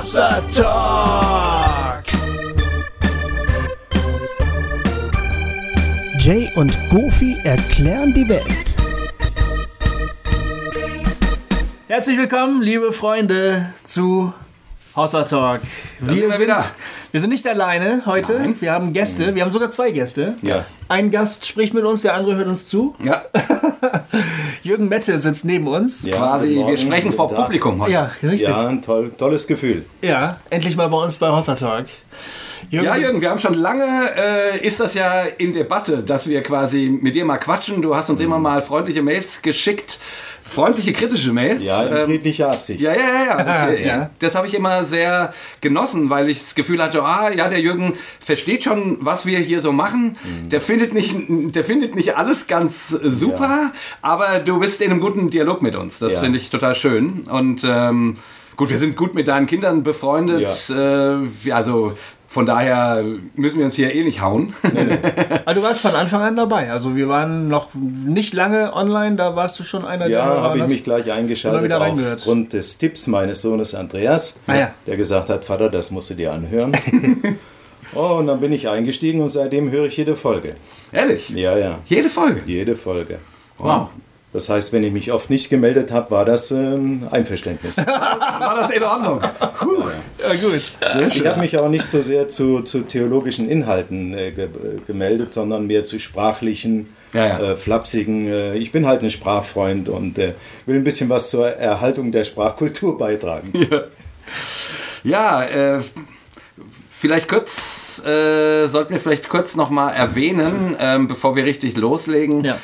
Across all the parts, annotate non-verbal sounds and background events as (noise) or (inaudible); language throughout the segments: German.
Hossa Talk. Jay und Goofy erklären die Welt. Herzlich willkommen, liebe Freunde, zu Hossa Talk. Wir sind wir sind, wieder. Wir sind nicht alleine heute. Nein. Wir haben Gäste. Wir haben sogar zwei Gäste. Ja. Ein Gast spricht mit uns, der andere hört uns zu. Ja, (laughs) Jürgen Mette sitzt neben uns. Ja, quasi, wir sprechen vor Tag. Publikum heute. Ja, richtig. Ja, ein toll, tolles Gefühl. Ja, endlich mal bei uns bei Hossa Talk. Jürgen, Ja, Jürgen, wir haben schon lange, äh, ist das ja in Debatte, dass wir quasi mit dir mal quatschen. Du hast uns immer mal freundliche Mails geschickt, freundliche, kritische Mails. Ja, in Ähm, friedlicher Absicht. Ja, ja, ja. ja. (laughs) Das, Ja. das habe ich immer sehr genossen, weil ich das Gefühl hatte, ah, ja, der Jürgen versteht schon, was wir hier so machen. Der, findet nicht, der findet nicht alles ganz äh, super, Ja. aber du bist in einem guten Dialog mit uns. Das Ja. finde ich total schön. Und ähm, gut, wir sind gut mit deinen Kindern befreundet. Äh, wir- also von daher müssen wir uns hier eh nicht hauen. Aber (laughs) du warst von Anfang an dabei. Also wir waren noch nicht lange online, da warst du schon einer Ja, der habe ich mich gleich eingeschaltet wieder reingehört. aufgrund des Tipps meines Sohnes Andreas, Ah, ja. der gesagt hat, Vater, das musst du dir anhören. (laughs) oh, und dann bin ich eingestiegen und seitdem höre ich jede Folge. Ehrlich. Ja, ja, Jede Folge. jede Folge. Wow. Das heißt, wenn ich mich oft nicht gemeldet habe, war das ähm, Einverständnis. (laughs) War das in Ordnung? Puh. Ja, gut. Ich habe mich auch nicht so sehr zu, zu theologischen Inhalten äh, ge gemeldet, sondern mehr zu sprachlichen, Ja, ja. Äh, flapsigen. Äh, ich bin halt ein Sprachfreund und äh, will ein bisschen was zur Erhaltung der Sprachkultur beitragen. (laughs) Ja, äh, vielleicht kurz, äh, sollten wir vielleicht kurz nochmal erwähnen, ähm, bevor wir richtig loslegen. Ja.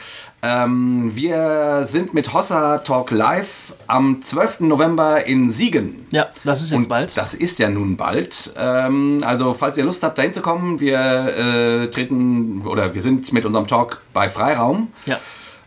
Ähm, wir sind mit Hossa Talk Live am 12. November in Siegen. Ja, das ist jetzt Und bald. Das ist ja nun bald. Ähm, also, falls ihr Lust habt, dahin zu kommen, wir äh, treten oder wir sind mit unserem Talk bei Freiraum. Ja.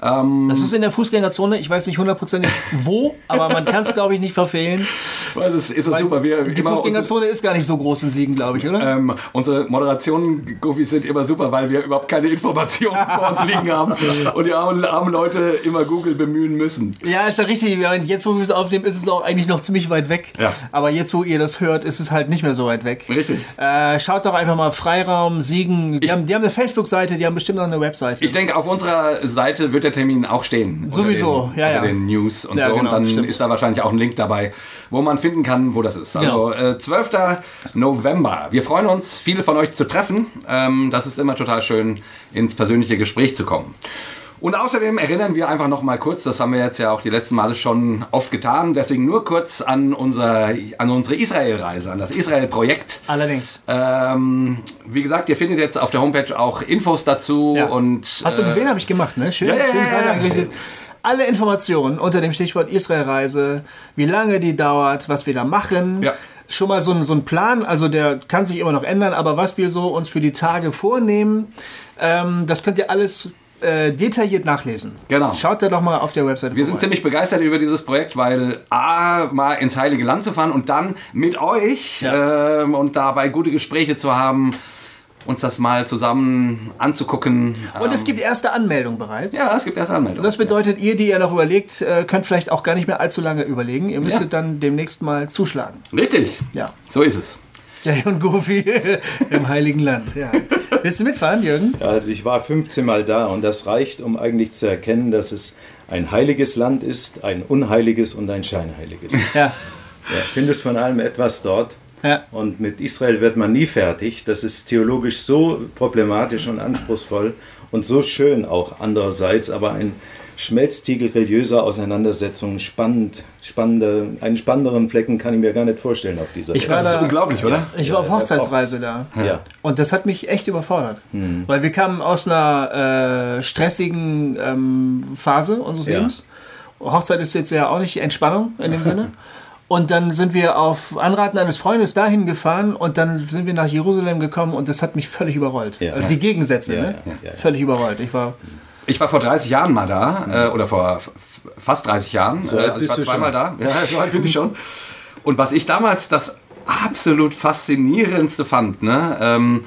Ähm, Das ist in der Fußgängerzone. Ich weiß nicht hundertprozentig wo, (laughs) aber man kann es, glaube ich, nicht verfehlen. das ist, ist das super. Wir Die immer unsere- Fußgängerzone ist gar nicht so groß in Siegen, glaube ich, oder? Ähm, unsere Moderationen, Goofys, sind immer super, weil wir überhaupt keine Informationen (laughs) vor uns liegen haben und die armen, armen Leute immer Google bemühen müssen. Ja, ist ja richtig. Jetzt, wo wir es aufnehmen, ist es auch eigentlich noch ziemlich weit weg. Ja. Aber jetzt, wo ihr das hört, ist es halt nicht mehr so weit weg. Richtig. Äh, schaut doch einfach mal Freiraum, Siegen. Die, haben, die haben eine Facebook-Seite, die haben bestimmt noch eine Webseite. Ich denke, auf unserer Seite wird der Termin auch stehen. Sowieso, den, ja, ja. den News und Ja, so. genau, und dann stimmt. ist da wahrscheinlich auch ein Link dabei, wo man finden kann, wo das ist. Also Genau. äh, 12. November. Wir freuen uns, viele von euch zu treffen. Ähm, das ist immer total schön, ins persönliche Gespräch zu kommen. Und außerdem erinnern wir einfach noch mal kurz, das haben wir jetzt ja auch die letzten Male schon oft getan, deswegen nur kurz an, unser, an unsere Israel-Reise, an das Israel-Projekt. Allerdings. Ähm, wie gesagt, ihr findet jetzt auf der Homepage auch Infos dazu Ja. und Hast du äh, gesehen, habe ich gemacht, ne? Schön, ja, schöne Seite eigentlich. Alle Informationen unter dem Stichwort Israelreise, wie lange die dauert, was wir da machen. Ja. Schon mal so ein, so ein Plan, also der kann sich immer noch ändern, aber was wir so uns für die Tage vornehmen, ähm, das könnt ihr alles äh, detailliert nachlesen. Genau. Schaut da doch mal auf der Webseite Wir sind vorbei. ziemlich begeistert über dieses Projekt, weil A, mal ins Heilige Land zu fahren und dann mit euch Ja. ähm, und dabei gute Gespräche zu haben, uns das mal zusammen anzugucken. Und es Ähm, gibt erste Anmeldungen bereits. ja, es gibt erste Anmeldungen. Das bedeutet, ihr, die ihr noch überlegt, äh, könnt vielleicht auch gar nicht mehr allzu lange überlegen. Ihr müsstet dann demnächst mal zuschlagen. Richtig, Ja. so ist es. Jay und Goofy (laughs) im Heiligen Land. Ja. Willst du mitfahren, Jürgen? Also ich war 15 Mal da und das reicht, um eigentlich zu erkennen, dass es ein heiliges Land ist, ein unheiliges und ein scheinheiliges. (laughs) Ja. Ja, ich finde es von allem etwas dort. Ja. Und mit Israel wird man nie fertig. Das ist theologisch so problematisch und anspruchsvoll und so schön auch andererseits, aber ein Schmelztiegel religiöser Auseinandersetzungen, spannend, spannende, einen spannenderen Flecken kann ich mir gar nicht vorstellen auf dieser Ich Welt. war Das ist da- unglaublich, oder? Ich war auf Ja, Hochzeitsreise da. Ja. Und das hat mich echt überfordert. Weil wir kamen aus einer äh, stressigen ähm, Phase unseres Ja. Lebens. Hochzeit ist jetzt ja auch nicht Entspannung in dem Sinne. (laughs) Und dann sind wir auf Anraten eines Freundes dahin gefahren und dann sind wir nach Jerusalem gekommen und das hat mich völlig überrollt. Ja. Also Die Gegensätze, Ja, ne? ja, ja, ja. Völlig überrollt. Ich war Ich war vor 30 Jahren mal da, äh, oder vor fast 30 Jahren. So also ich bist war zweimal da. Ja, so alt bin ich schon. Und was ich damals das absolut faszinierendste fand, ne, ähm,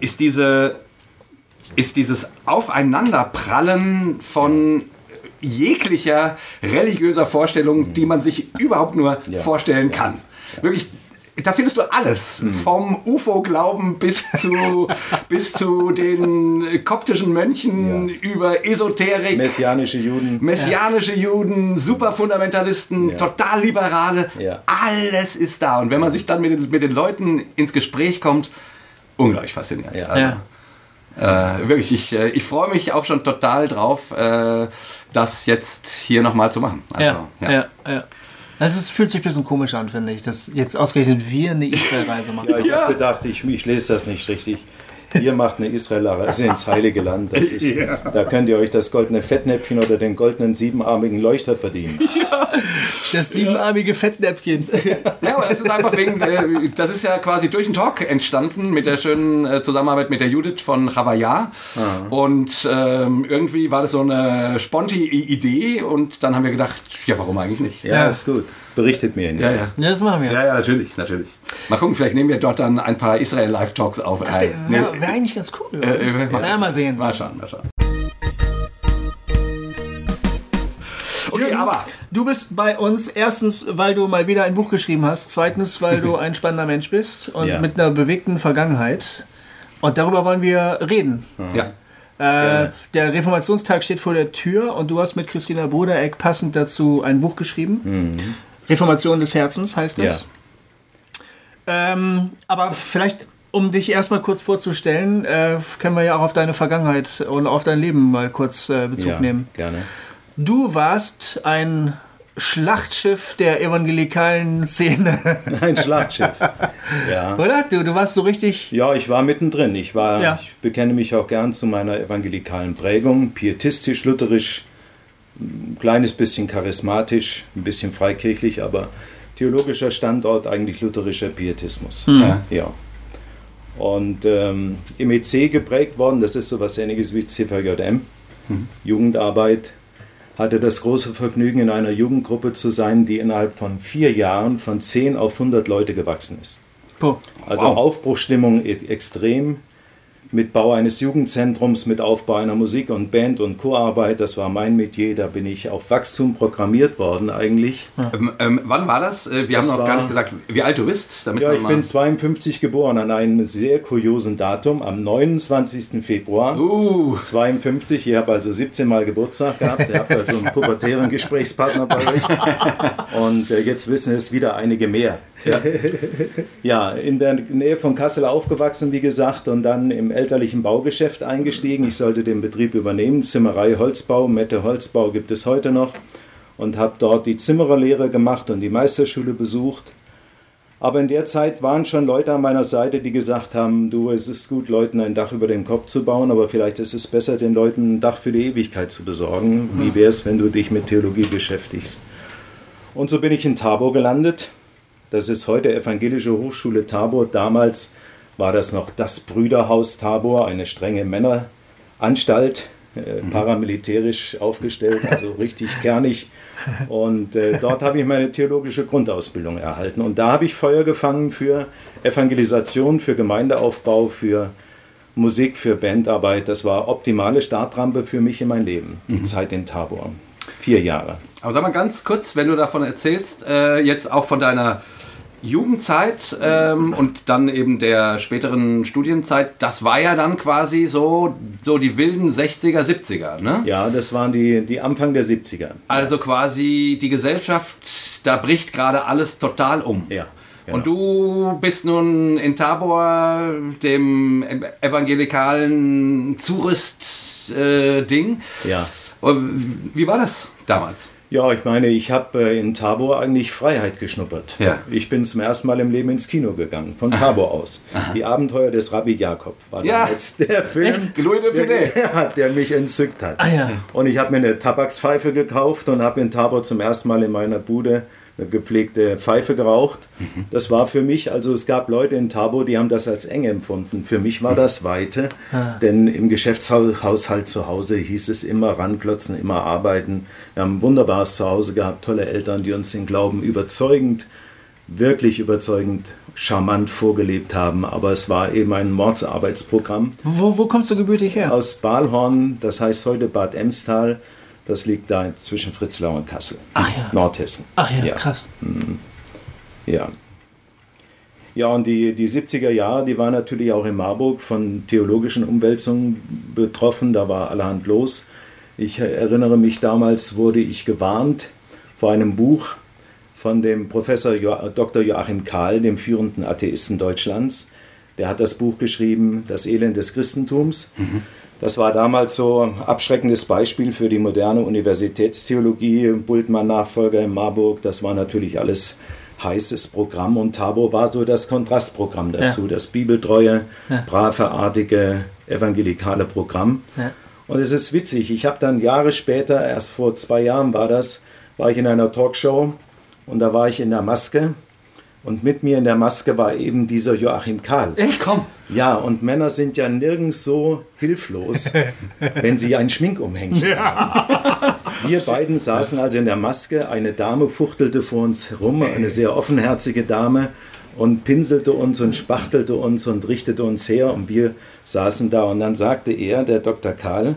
ist diese ist dieses Aufeinanderprallen von jeglicher religiöser Vorstellung, die man sich überhaupt nur Ja. vorstellen kann. Wirklich da findest du alles. Vom UFO-Glauben bis zu, (laughs) bis zu den koptischen Mönchen Ja. über Esoterik. Messianische Juden. Messianische Juden, Superfundamentalisten, Ja. total Liberale, Ja. alles ist da. Und wenn man sich dann mit den, mit den Leuten ins Gespräch kommt, unglaublich faszinierend. Ja. Also, Ja. Äh, wirklich, ich, äh, ich freue mich auch schon total drauf, äh, das jetzt hier nochmal zu machen. Also, Ja, ja, ja. Also es fühlt sich ein bisschen komisch an, finde ich, dass jetzt ausgerechnet wir eine Israel-Reise (laughs) machen. Ja, ich Ja. habe gedacht, ich, ich lese das nicht richtig. Ihr macht eine Israel-Reise ins Heilige Land. Das ist, Da könnt ihr euch das goldene Fettnäpfchen oder den goldenen siebenarmigen Leuchter verdienen. Das siebenarmige Fettnäpfchen. Ja, aber das ist einfach wegen, äh, das ist ja quasi durch den Talk entstanden mit der schönen äh, Zusammenarbeit mit der Judith von Ravaya. Und ähm, irgendwie war das so eine Sponti-Idee und dann haben wir gedacht, ja, warum eigentlich nicht? Ja, Ja. ist gut. Berichtet mir. Ja, ja. Ja, das machen wir. Ja, ja, natürlich, natürlich. Mal gucken, vielleicht nehmen wir dort dann ein paar Israel-Live-Talks auf. Das wäre Nee, wär, wär eigentlich ganz cool. äh, äh, mal- ja, mal sehen. Mal schauen, mal schauen. Okay, aber Du bist bei uns erstens, weil du mal wieder ein Buch geschrieben hast, zweitens, weil du (laughs) ein spannender Mensch bist und Ja. mit einer bewegten Vergangenheit. Und darüber wollen wir reden. ja. Äh, der Reformationstag steht vor der Tür und du hast mit Christina Brudereck passend dazu ein Buch geschrieben. Reformation des Herzens heißt das. Ähm, aber vielleicht, um dich erstmal kurz vorzustellen, äh, können wir ja auch auf deine Vergangenheit und auf dein Leben mal kurz äh, Bezug Ja, nehmen. gerne. Du warst ein Schlachtschiff der evangelikalen Szene, (laughs) Ein Schlachtschiff. Ja. (laughs) oder? Du, du warst so richtig. Ja, ich war mittendrin. Ich, war, Ja. ich bekenne mich auch gern zu meiner evangelikalen Prägung. Pietistisch, lutherisch, ein kleines bisschen charismatisch, ein bisschen freikirchlich, aber theologischer Standort eigentlich lutherischer Pietismus. Ja. Ja. Und ähm, im EC geprägt worden, das ist so was ähnliches wie CVJM, Jugendarbeit. Hatte das große Vergnügen, in einer Jugendgruppe zu sein, die innerhalb von vier Jahren von 10 auf 100 Leute gewachsen ist. Puh. Also Wow. Aufbruchsstimmung e- extrem. Mit Bau eines Jugendzentrums, mit Aufbau einer Musik- und Band- und Chorarbeit, das war mein Metier, da bin ich auf Wachstum programmiert worden eigentlich. Ähm, ähm, wann war das? Äh, Wir Das haben noch gar nicht gesagt, wie alt du bist. Damit Ja, ich bin 52 geboren an einem sehr kuriosen Datum, am 29. Februar. Uh, 52, ihr habt also 17 Mal Geburtstag gehabt, ihr habt also einen pubertären (laughs) Gesprächspartner bei euch. Und äh, jetzt wissen es wieder einige mehr. (laughs) Ja, in der Nähe von Kassel aufgewachsen, wie gesagt, und dann im elterlichen Baugeschäft eingestiegen. Ich sollte den Betrieb übernehmen. Zimmerei Holzbau, Mette Holzbau gibt es heute noch. Und habe dort die Zimmererlehre gemacht und die Meisterschule besucht. Aber in der Zeit waren schon Leute an meiner Seite, die gesagt haben, du, es ist gut, Leuten ein Dach über dem Kopf zu bauen, aber vielleicht ist es besser, den Leuten ein Dach für die Ewigkeit zu besorgen. Wie wäre es, wenn du dich mit Theologie beschäftigst? Und so bin ich in Tabor gelandet. Das ist heute Evangelische Hochschule Tabor. Damals war das noch das Brüderhaus Tabor, eine strenge Männeranstalt, äh, paramilitärisch aufgestellt, also richtig kernig. Und äh, dort habe ich meine theologische Grundausbildung erhalten. Und da habe ich Feuer gefangen für Evangelisation, für Gemeindeaufbau, für Musik, für Bandarbeit. Das war optimale Startrampe für mich in mein Leben, die Zeit in Tabor. Vier Jahre. aber sag mal ganz kurz, wenn du davon erzählst, äh, jetzt auch von deiner Jugendzeit ähm, und dann eben der späteren Studienzeit, das war ja dann quasi so, so die wilden 60er, 70er, ne? Ja, das waren die, die Anfang der 70er. Also quasi die Gesellschaft, da bricht gerade alles total um. Ja, genau. Und du bist nun in Tabor, dem evangelikalen Zurüst-Ding. Ja. Wie war das damals? Ja, ich meine, ich habe äh, in Tabor eigentlich Freiheit geschnuppert. Ja. Ich bin zum ersten Mal im Leben ins Kino gegangen, von Tabor aus. Die Abenteuer des Rabbi Jakob war Ja. damals der Film, Echt? Der, (laughs) der mich entzückt hat. Ah ja. Und ich habe mir eine Tabakspfeife gekauft und habe in Tabor zum ersten Mal in meiner Bude gepflegte Pfeife geraucht. Das war für mich, also es gab Leute in Tabor, die haben das als eng empfunden. Für mich war das Weite, denn im Geschäftshaushalt zu Hause hieß es immer ranklotzen, immer arbeiten. Wir haben ein wunderbares Zuhause gehabt, tolle Eltern, die uns den Glauben überzeugend, wirklich überzeugend, charmant vorgelebt haben. Aber es war eben ein Mordsarbeitsprogramm Wo, wo kommst du gebürtig her? aus Balhorn, das heißt heute Bad Emstal. Das liegt da zwischen Fritzlau und Kassel. Ach ja. Nordhessen. Ach ja, Ja. krass. Ja. Ja, und die, die 70er Jahre, die waren natürlich auch in Marburg von theologischen Umwälzungen betroffen. Da war allerhand los. Ich erinnere mich, damals wurde ich gewarnt vor einem Buch von dem Professor Dr. Joachim Kahl, dem führenden Atheisten Deutschlands. Der hat das Buch geschrieben, Das Elend des Christentums. Mhm. Das war damals so ein abschreckendes Beispiel für die moderne Universitätstheologie. Bultmann-Nachfolger in Marburg, das war natürlich alles heißes Programm und Tabor war so das Kontrastprogramm dazu, ja. das bibeltreue, ja. brave, artige, evangelikale Programm. Ja. Und es ist witzig, ich habe dann Jahre später, erst vor zwei Jahren war das, war ich in einer Talkshow und da war ich in der Maske und mit mir in der Maske war eben dieser Joachim Kahl. Echt? Komm. Ja, und Männer sind ja nirgends so hilflos, (laughs) wenn sie ein Schminkumhängen ja. Wir beiden saßen also in der Maske. Eine Dame fuchtelte vor uns herum, eine sehr offenherzige Dame, und pinselte uns und spachtelte uns und richtete uns her. Und wir saßen da. Und dann sagte er, der Dr. Karl,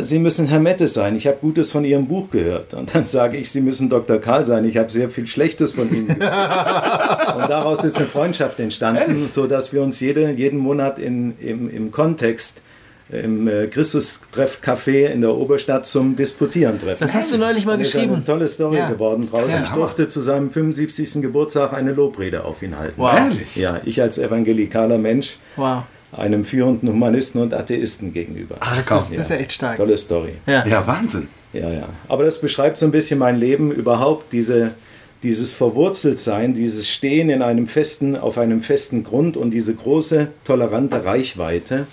Sie müssen Herr Mette sein. Ich habe Gutes von Ihrem Buch gehört. Und dann sage ich, Sie müssen Dr. Karl sein. Ich habe sehr viel Schlechtes von Ihnen gehört. (laughs) Und daraus ist eine Freundschaft entstanden, sodass wir uns jede, jeden Monat in, im, im Kontext im äh, Christus-Treff-Café in der Oberstadt zum Disputieren treffen. Das hast du neulich mal geschrieben. Das ist eine tolle Story ja. geworden draus. Ja, ich durfte zu seinem 75. Geburtstag eine Lobrede auf ihn halten. Wow. Ehrlich? Ja, ich als evangelikaler Mensch. Wow einem führenden Humanisten und Atheisten gegenüber. Ach, das, ist, das ist ja echt stark. Tolle Story. Ja. ja, Wahnsinn. Ja, ja. Aber das beschreibt so ein bisschen mein Leben überhaupt, diese, dieses Verwurzeltsein, dieses Stehen in einem festen, auf einem festen Grund und diese große, tolerante Reichweite,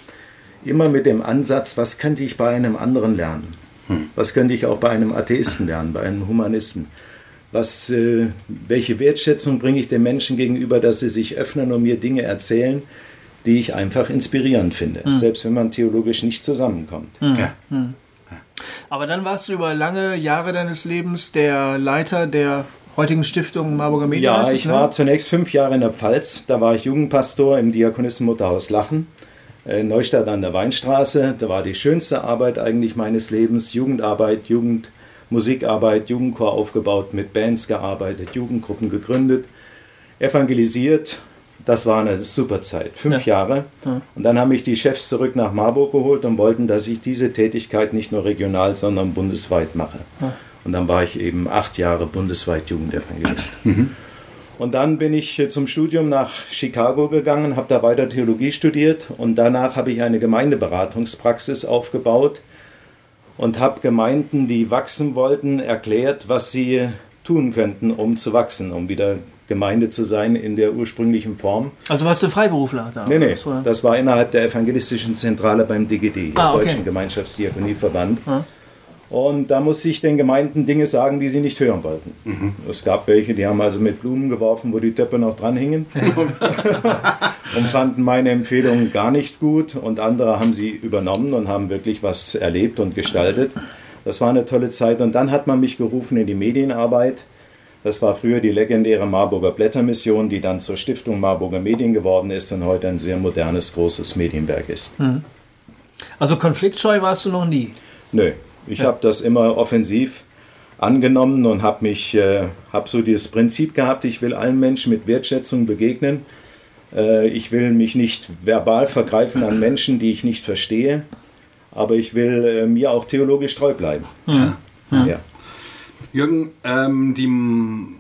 immer mit dem Ansatz, was könnte ich bei einem anderen lernen? Hm. Was könnte ich auch bei einem Atheisten lernen, bei einem Humanisten? Was, äh, welche Wertschätzung bringe ich den Menschen gegenüber, dass sie sich öffnen und mir Dinge erzählen, die ich einfach inspirierend finde, mhm. selbst wenn man theologisch nicht zusammenkommt. Mhm. Ja. Mhm. Aber dann warst du über lange Jahre deines Lebens der Leiter der heutigen Stiftung Marburger Medien. Ja, ich ne? war zunächst fünf Jahre in der Pfalz. Da war ich Jugendpastor im Diakonissenmutterhaus Lachen, in Neustadt an der Weinstraße. Da war die schönste Arbeit eigentlich meines Lebens. Jugendarbeit, Jugendmusikarbeit, Jugendchor aufgebaut, mit Bands gearbeitet, Jugendgruppen gegründet, evangelisiert das war eine super Zeit, fünf ja. Jahre. Ja. Und dann haben mich die Chefs zurück nach Marburg geholt und wollten, dass ich diese Tätigkeit nicht nur regional, sondern bundesweit mache. Ja. Und dann war ich eben acht Jahre bundesweit Jugendevangelist. Mhm. Und dann bin ich zum Studium nach Chicago gegangen, habe da weiter Theologie studiert und danach habe ich eine Gemeindeberatungspraxis aufgebaut und habe Gemeinden, die wachsen wollten, erklärt, was sie tun könnten, um zu wachsen, um wieder Gemeinde zu sein in der ursprünglichen Form. Also warst du Freiberufler da? Nee, nee. Oder? Das war innerhalb der evangelistischen Zentrale beim DGD, ah, okay. Deutschen Gemeinschaftsdiakonieverband. Ah. Und da musste ich den Gemeinden Dinge sagen, die sie nicht hören wollten. Mhm. Es gab welche, die haben also mit Blumen geworfen, wo die Töpfe noch dran hingen. (laughs) und fanden meine Empfehlungen gar nicht gut. Und andere haben sie übernommen und haben wirklich was erlebt und gestaltet. Das war eine tolle Zeit. Und dann hat man mich gerufen in die Medienarbeit. Das war früher die legendäre Marburger Blättermission, die dann zur Stiftung Marburger Medien geworden ist und heute ein sehr modernes, großes Medienwerk ist. Mhm. Also konfliktscheu warst du noch nie? Nö, ich ja. habe das immer offensiv angenommen und habe mich, äh, habe so dieses Prinzip gehabt, ich will allen Menschen mit Wertschätzung begegnen. Äh, ich will mich nicht verbal vergreifen an Menschen, die ich nicht verstehe, aber ich will äh, mir auch theologisch treu bleiben. Mhm. Ja. ja. Jürgen, ähm, die,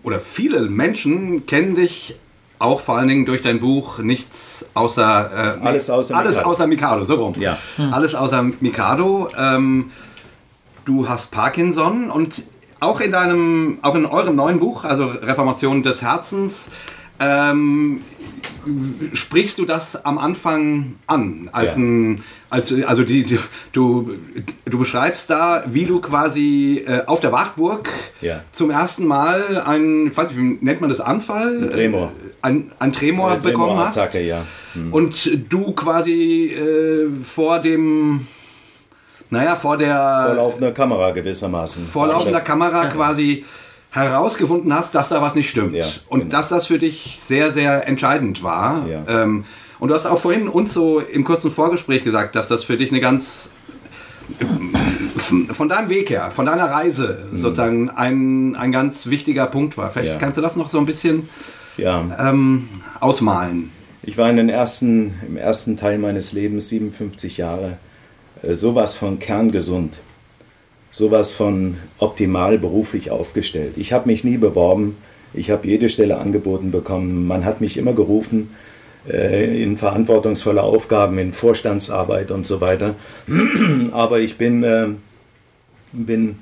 oder viele Menschen kennen dich auch vor allen Dingen durch dein Buch Nichts außer äh, alles außer alles Mikado. außer Mikado, so rum. Ja. Hm. Alles außer Mikado. Ähm, du hast Parkinson und auch in deinem, auch in eurem neuen Buch, also Reformation des Herzens, ähm, sprichst du das am Anfang an als ja. ein als, also die, die, du, du beschreibst da, wie du quasi äh, auf der Wartburg ja. zum ersten Mal ein, weiß nicht, wie nennt man das, Anfall? Ein Tremor. Äh, ein, ein Tremor Eine bekommen Tremor hast. ja. Hm. Und du quasi äh, vor dem, naja, vor der... Vor laufender Kamera gewissermaßen. Vor laufender Kamera quasi herausgefunden hast, dass da was nicht stimmt. Ja, und genau. dass das für dich sehr, sehr entscheidend war. Ja. Ähm, und du hast auch vorhin uns so im kurzen Vorgespräch gesagt, dass das für dich eine ganz von deinem Weg her, von deiner Reise mhm. sozusagen ein, ein ganz wichtiger Punkt war. Vielleicht ja. kannst du das noch so ein bisschen ähm, ausmalen? Ich war in den ersten, im ersten Teil meines Lebens, 57 Jahre, äh, sowas von kerngesund, sowas von optimal beruflich aufgestellt. Ich habe mich nie beworben, ich habe jede Stelle angeboten bekommen, man hat mich immer gerufen äh, in verantwortungsvolle Aufgaben, in Vorstandsarbeit und so weiter. (clears throat) Aber ich bin, äh, bin,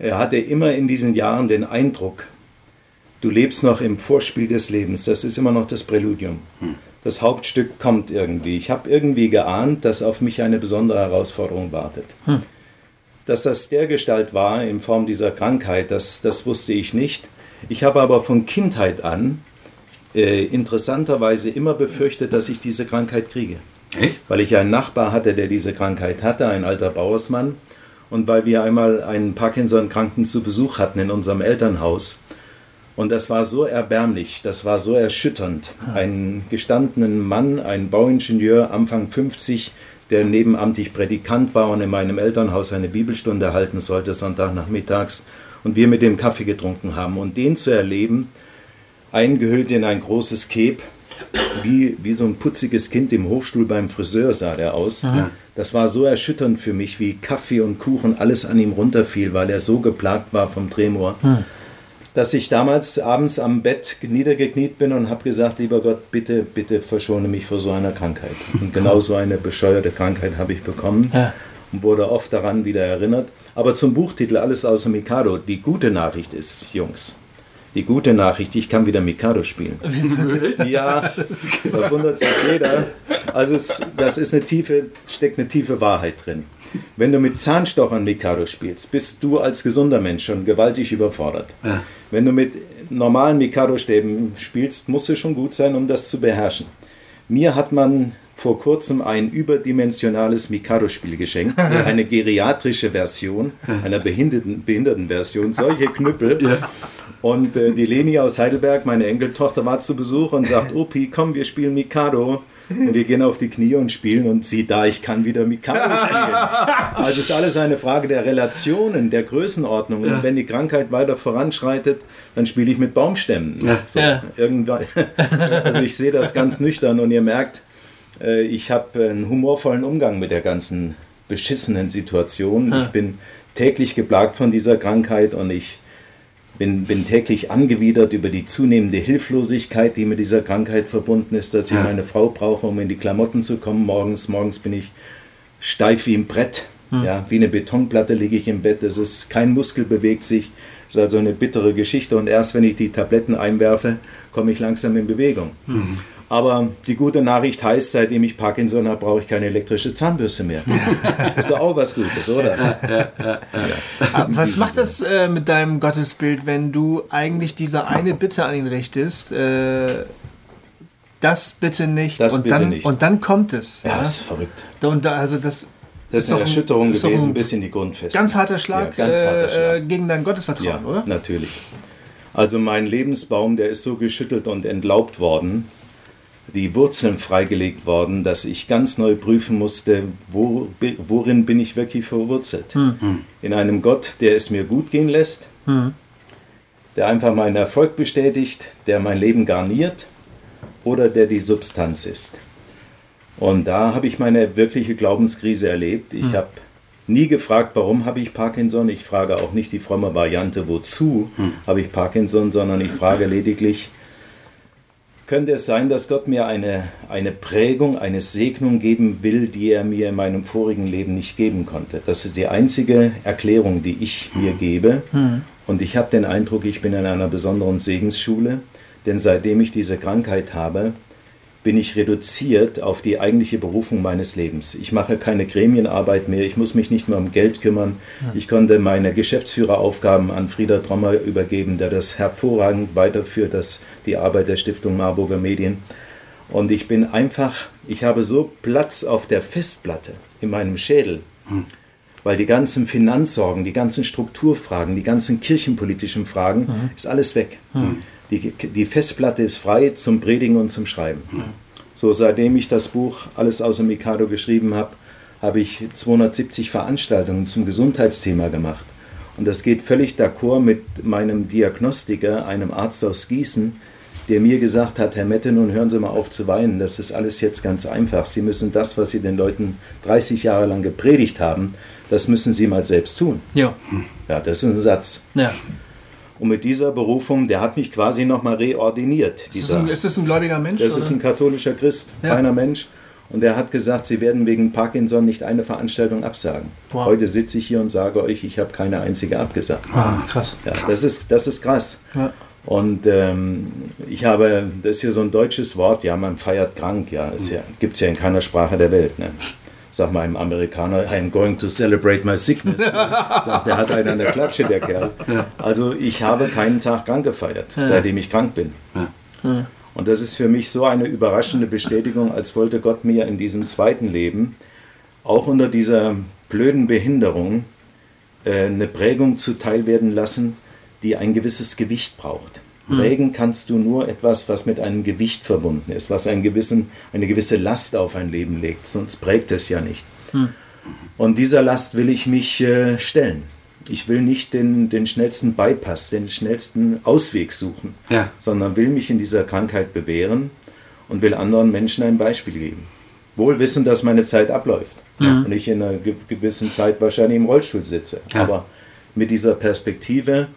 hatte immer in diesen Jahren den Eindruck, du lebst noch im Vorspiel des Lebens, das ist immer noch das Präludium. Hm das Hauptstück kommt irgendwie. Ich habe irgendwie geahnt, dass auf mich eine besondere Herausforderung wartet. Hm. Dass das der Gestalt war in Form dieser Krankheit, das, das wusste ich nicht. Ich habe aber von Kindheit an äh, interessanterweise immer befürchtet, dass ich diese Krankheit kriege. Echt? Weil ich einen Nachbar hatte, der diese Krankheit hatte, ein alter Bauersmann. Und weil wir einmal einen Parkinson-Kranken zu Besuch hatten in unserem Elternhaus. Und das war so erbärmlich, das war so erschütternd. Ein gestandenen Mann, ein Bauingenieur, Anfang 50, der nebenamtlich Predikant war und in meinem Elternhaus eine Bibelstunde halten sollte, Sonntagnachmittags, und wir mit dem Kaffee getrunken haben. Und den zu erleben, eingehüllt in ein großes Cape, wie, wie so ein putziges Kind im Hochstuhl beim Friseur sah der aus. Aha. Das war so erschütternd für mich, wie Kaffee und Kuchen alles an ihm runterfiel, weil er so geplagt war vom Tremor. Hm dass ich damals abends am Bett niedergekniet bin und habe gesagt, lieber Gott, bitte, bitte verschone mich vor so einer Krankheit. Und genau so eine bescheuerte Krankheit habe ich bekommen ja. und wurde oft daran wieder erinnert. Aber zum Buchtitel Alles außer Mikado, die gute Nachricht ist, Jungs, die gute Nachricht, ich kann wieder Mikado spielen. ja, da wundert sich jeder. Also es, das ist eine tiefe, steckt eine tiefe Wahrheit drin. Wenn du mit Zahnstochern Mikado spielst, bist du als gesunder Mensch schon gewaltig überfordert. Ja. Wenn du mit normalen Mikado-Stäben spielst, musst du schon gut sein, um das zu beherrschen. Mir hat man vor kurzem ein überdimensionales Mikado-Spiel geschenkt, (laughs) eine geriatrische Version, einer behinderten, behinderten Version, solche Knüppel. Ja. Und äh, die Leni aus Heidelberg, meine Enkeltochter, war zu Besuch und sagt, (laughs) Opi, komm, wir spielen Mikado. Und wir gehen auf die Knie und spielen und sieh da, ich kann wieder Mikado (laughs) spielen. Also es ist alles eine Frage der Relationen, der Größenordnung. Und wenn die Krankheit weiter voranschreitet, dann spiele ich mit Baumstämmen. Ja. So, ja. Irgendwann. (laughs) Also ich sehe das ganz nüchtern und ihr merkt, äh, ich habe einen humorvollen Umgang mit der ganzen beschissenen Situation. Ich bin täglich geplagt von dieser Krankheit und ich bin, bin täglich angewidert über die zunehmende Hilflosigkeit, die mit dieser Krankheit verbunden ist, dass ich ja. meine Frau brauche, um in die Klamotten zu kommen morgens. Morgens bin ich steif wie ein Brett, hm. ja, wie eine Betonplatte liege ich im Bett. Es ist kein Muskel bewegt sich. Das ist also eine bittere Geschichte und erst wenn ich die Tabletten einwerfe, komme ich langsam in Bewegung. Hm. Aber die gute Nachricht heißt, seitdem ich Parkinson habe, brauche ich keine elektrische Zahnbürste mehr. (laughs) ist doch auch was Gutes, oder? Ja, was macht das äh, mit deinem Gottesbild, wenn du eigentlich diese eine Bitte an ihn richtest? Äh, das bitte nicht. Das und, bitte dann, nicht. und dann kommt es. Ja, das ist verrückt. Und da, also das, das ist eine Erschütterung gewesen, ein, bis in die Grundfeste. Ganz harter Schlag, ja, ganz harter äh, Schlag. Äh, gegen dein Gottesvertrauen, ja, oder? Natürlich. Also mein Lebensbaum, der ist so geschüttelt und entlaubt worden, die Wurzeln freigelegt worden, dass ich ganz neu prüfen musste, wo, worin bin ich wirklich verwurzelt. Mhm. In einem Gott, der es mir gut gehen lässt, mhm. der einfach meinen Erfolg bestätigt, der mein Leben garniert oder der die Substanz ist. Und da habe ich meine wirkliche Glaubenskrise erlebt. Ich mhm. habe nie gefragt, warum habe ich Parkinson. Ich frage auch nicht die fromme Variante, wozu hm. habe ich Parkinson, sondern ich frage lediglich, könnte es sein, dass Gott mir eine, eine Prägung, eine Segnung geben will, die er mir in meinem vorigen Leben nicht geben konnte. Das ist die einzige Erklärung, die ich mir gebe. Mhm. Und ich habe den Eindruck, ich bin in einer besonderen Segensschule, denn seitdem ich diese Krankheit habe, bin ich reduziert auf die eigentliche Berufung meines Lebens. Ich mache keine Gremienarbeit mehr, ich muss mich nicht mehr um Geld kümmern. Ich konnte meine Geschäftsführeraufgaben an Frieder Trommer übergeben, der das hervorragend weiterführt, das, die Arbeit der Stiftung Marburger Medien. Und ich bin einfach, ich habe so Platz auf der Festplatte in meinem Schädel, hm. weil die ganzen Finanzsorgen, die ganzen Strukturfragen, die ganzen kirchenpolitischen Fragen, hm. ist alles weg. Hm. Die, die Festplatte ist frei zum Predigen und zum Schreiben. So, seitdem ich das Buch Alles außer Mikado geschrieben habe, habe ich 270 Veranstaltungen zum Gesundheitsthema gemacht. Und das geht völlig d'accord mit meinem Diagnostiker, einem Arzt aus Gießen, der mir gesagt hat, Herr Mette, nun hören Sie mal auf zu weinen, das ist alles jetzt ganz einfach. Sie müssen das, was Sie den Leuten 30 Jahre lang gepredigt haben, das müssen Sie mal selbst tun. Ja. Ja, das ist ein Satz. ja. Und mit dieser Berufung, der hat mich quasi nochmal reordiniert. Ist, das Dieser, ein, ist das ein gläubiger Mensch? das ist oder? ein katholischer Christ, Ja. feiner Mensch. Und der hat gesagt, Sie werden wegen Parkinson nicht eine Veranstaltung absagen. Wow. Heute sitze ich hier und sage euch, ich habe keine einzige abgesagt. ah, krass. Ja, das ist, das ist krass. Ja. Und ähm, ich habe, das ist hier so ein deutsches Wort, ja, man feiert krank, ja, es ja, gibt es ja in keiner Sprache der Welt. Ne? Sag mal einem Amerikaner, I'm going to celebrate my sickness. ne? (laughs) Sagt, der hat einen an der Klatsche, der Kerl. Also ich habe keinen Tag krank gefeiert, seitdem ich krank bin. Und das ist für mich so eine überraschende Bestätigung, als wollte Gott mir in diesem zweiten Leben, auch unter dieser blöden Behinderung, äh, eine Prägung zuteil werden lassen, die ein gewisses Gewicht braucht. Prägen kannst du nur etwas, was mit einem Gewicht verbunden ist, was einen gewissen, eine gewisse Last auf ein Leben legt, sonst prägt es ja nicht. Und dieser Last will ich mich äh, stellen. Ich will nicht den, den schnellsten Bypass, den schnellsten Ausweg suchen, Ja. sondern will mich in dieser Krankheit bewähren und will anderen Menschen ein Beispiel geben. Wohl wissen, dass meine Zeit abläuft und ich in einer ge- gewissen Zeit wahrscheinlich im Rollstuhl sitze. Ja. Aber mit dieser Perspektive,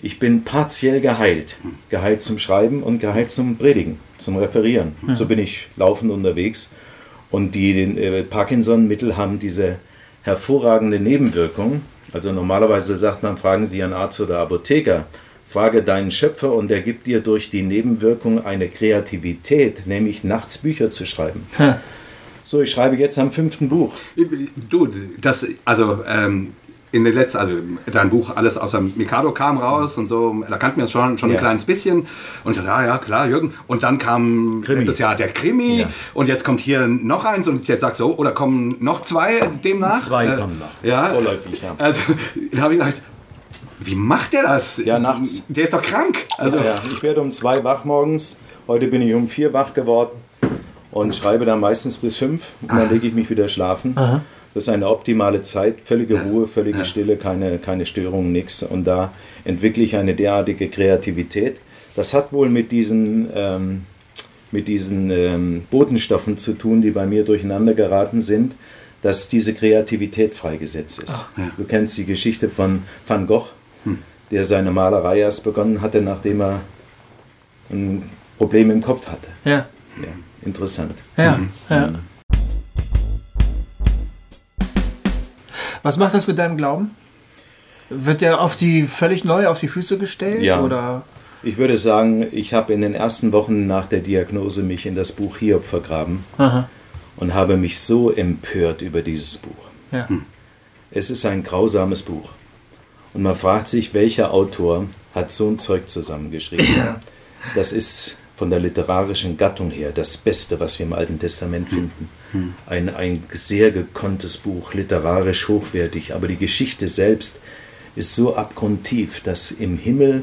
ich bin partiell geheilt. Geheilt zum Schreiben und geheilt zum Predigen, zum Referieren. So bin ich laufend unterwegs. Und die äh, Parkinson-Mittel haben diese hervorragende Nebenwirkung. Also normalerweise sagt man, fragen Sie Ihren Arzt oder Apotheker, frage deinen Schöpfer und er gibt dir durch die Nebenwirkung eine Kreativität, nämlich nachts Bücher zu schreiben. Ha. So, ich schreibe jetzt am fünften Buch. Du, das, also ähm, in den letzten, also dein Buch Alles außer Mikado kam raus und so, da kannten wir es schon, schon Ja. ein kleines bisschen. Und ich dachte, ja, ja, klar, Jürgen. Und dann kam Krimi. letztes Jahr der Krimi Ja. und jetzt kommt hier noch eins und jetzt sagst du, oh, oder kommen noch zwei demnach? Zwei Äh, kommen noch. Ja. Vorläufig, ja. Also, (laughs) da habe ich gedacht, wie macht der das? Ja, nachts. Der ist doch krank. Also, ja, ja. Ich werde um zwei wach morgens. Heute bin ich um vier wach geworden und schreibe dann meistens bis fünf. Und dann lege ich mich wieder schlafen. Das ist eine optimale Zeit, völlige Ruhe, völlige Stille, keine, keine Störungen, nichts. Und da entwickle ich eine derartige Kreativität. Das hat wohl mit diesen, ähm, mit diesen ähm, Botenstoffen zu tun, die bei mir durcheinander geraten sind, dass diese Kreativität freigesetzt ist. Du kennst die Geschichte von Van Gogh, der seine Malerei erst begonnen hatte, nachdem er ein Problem im Kopf hatte. Ja. Ja, interessant. Ja. ja. Was macht das mit deinem Glauben? Wird der auf die völlig neu auf die Füße gestellt? Ja. Oder? Ich würde sagen, ich habe in den ersten Wochen nach der Diagnose mich in das Buch Hiob vergraben Aha. und habe mich so empört über dieses Buch. Ja. Es ist ein grausames Buch. Und man fragt sich, welcher Autor hat so ein Zeug zusammengeschrieben. Das ist von der literarischen Gattung her das Beste, was wir im Alten Testament finden. Ein, ein sehr gekonntes Buch, literarisch hochwertig, aber die Geschichte selbst ist so abgrundtief, dass im Himmel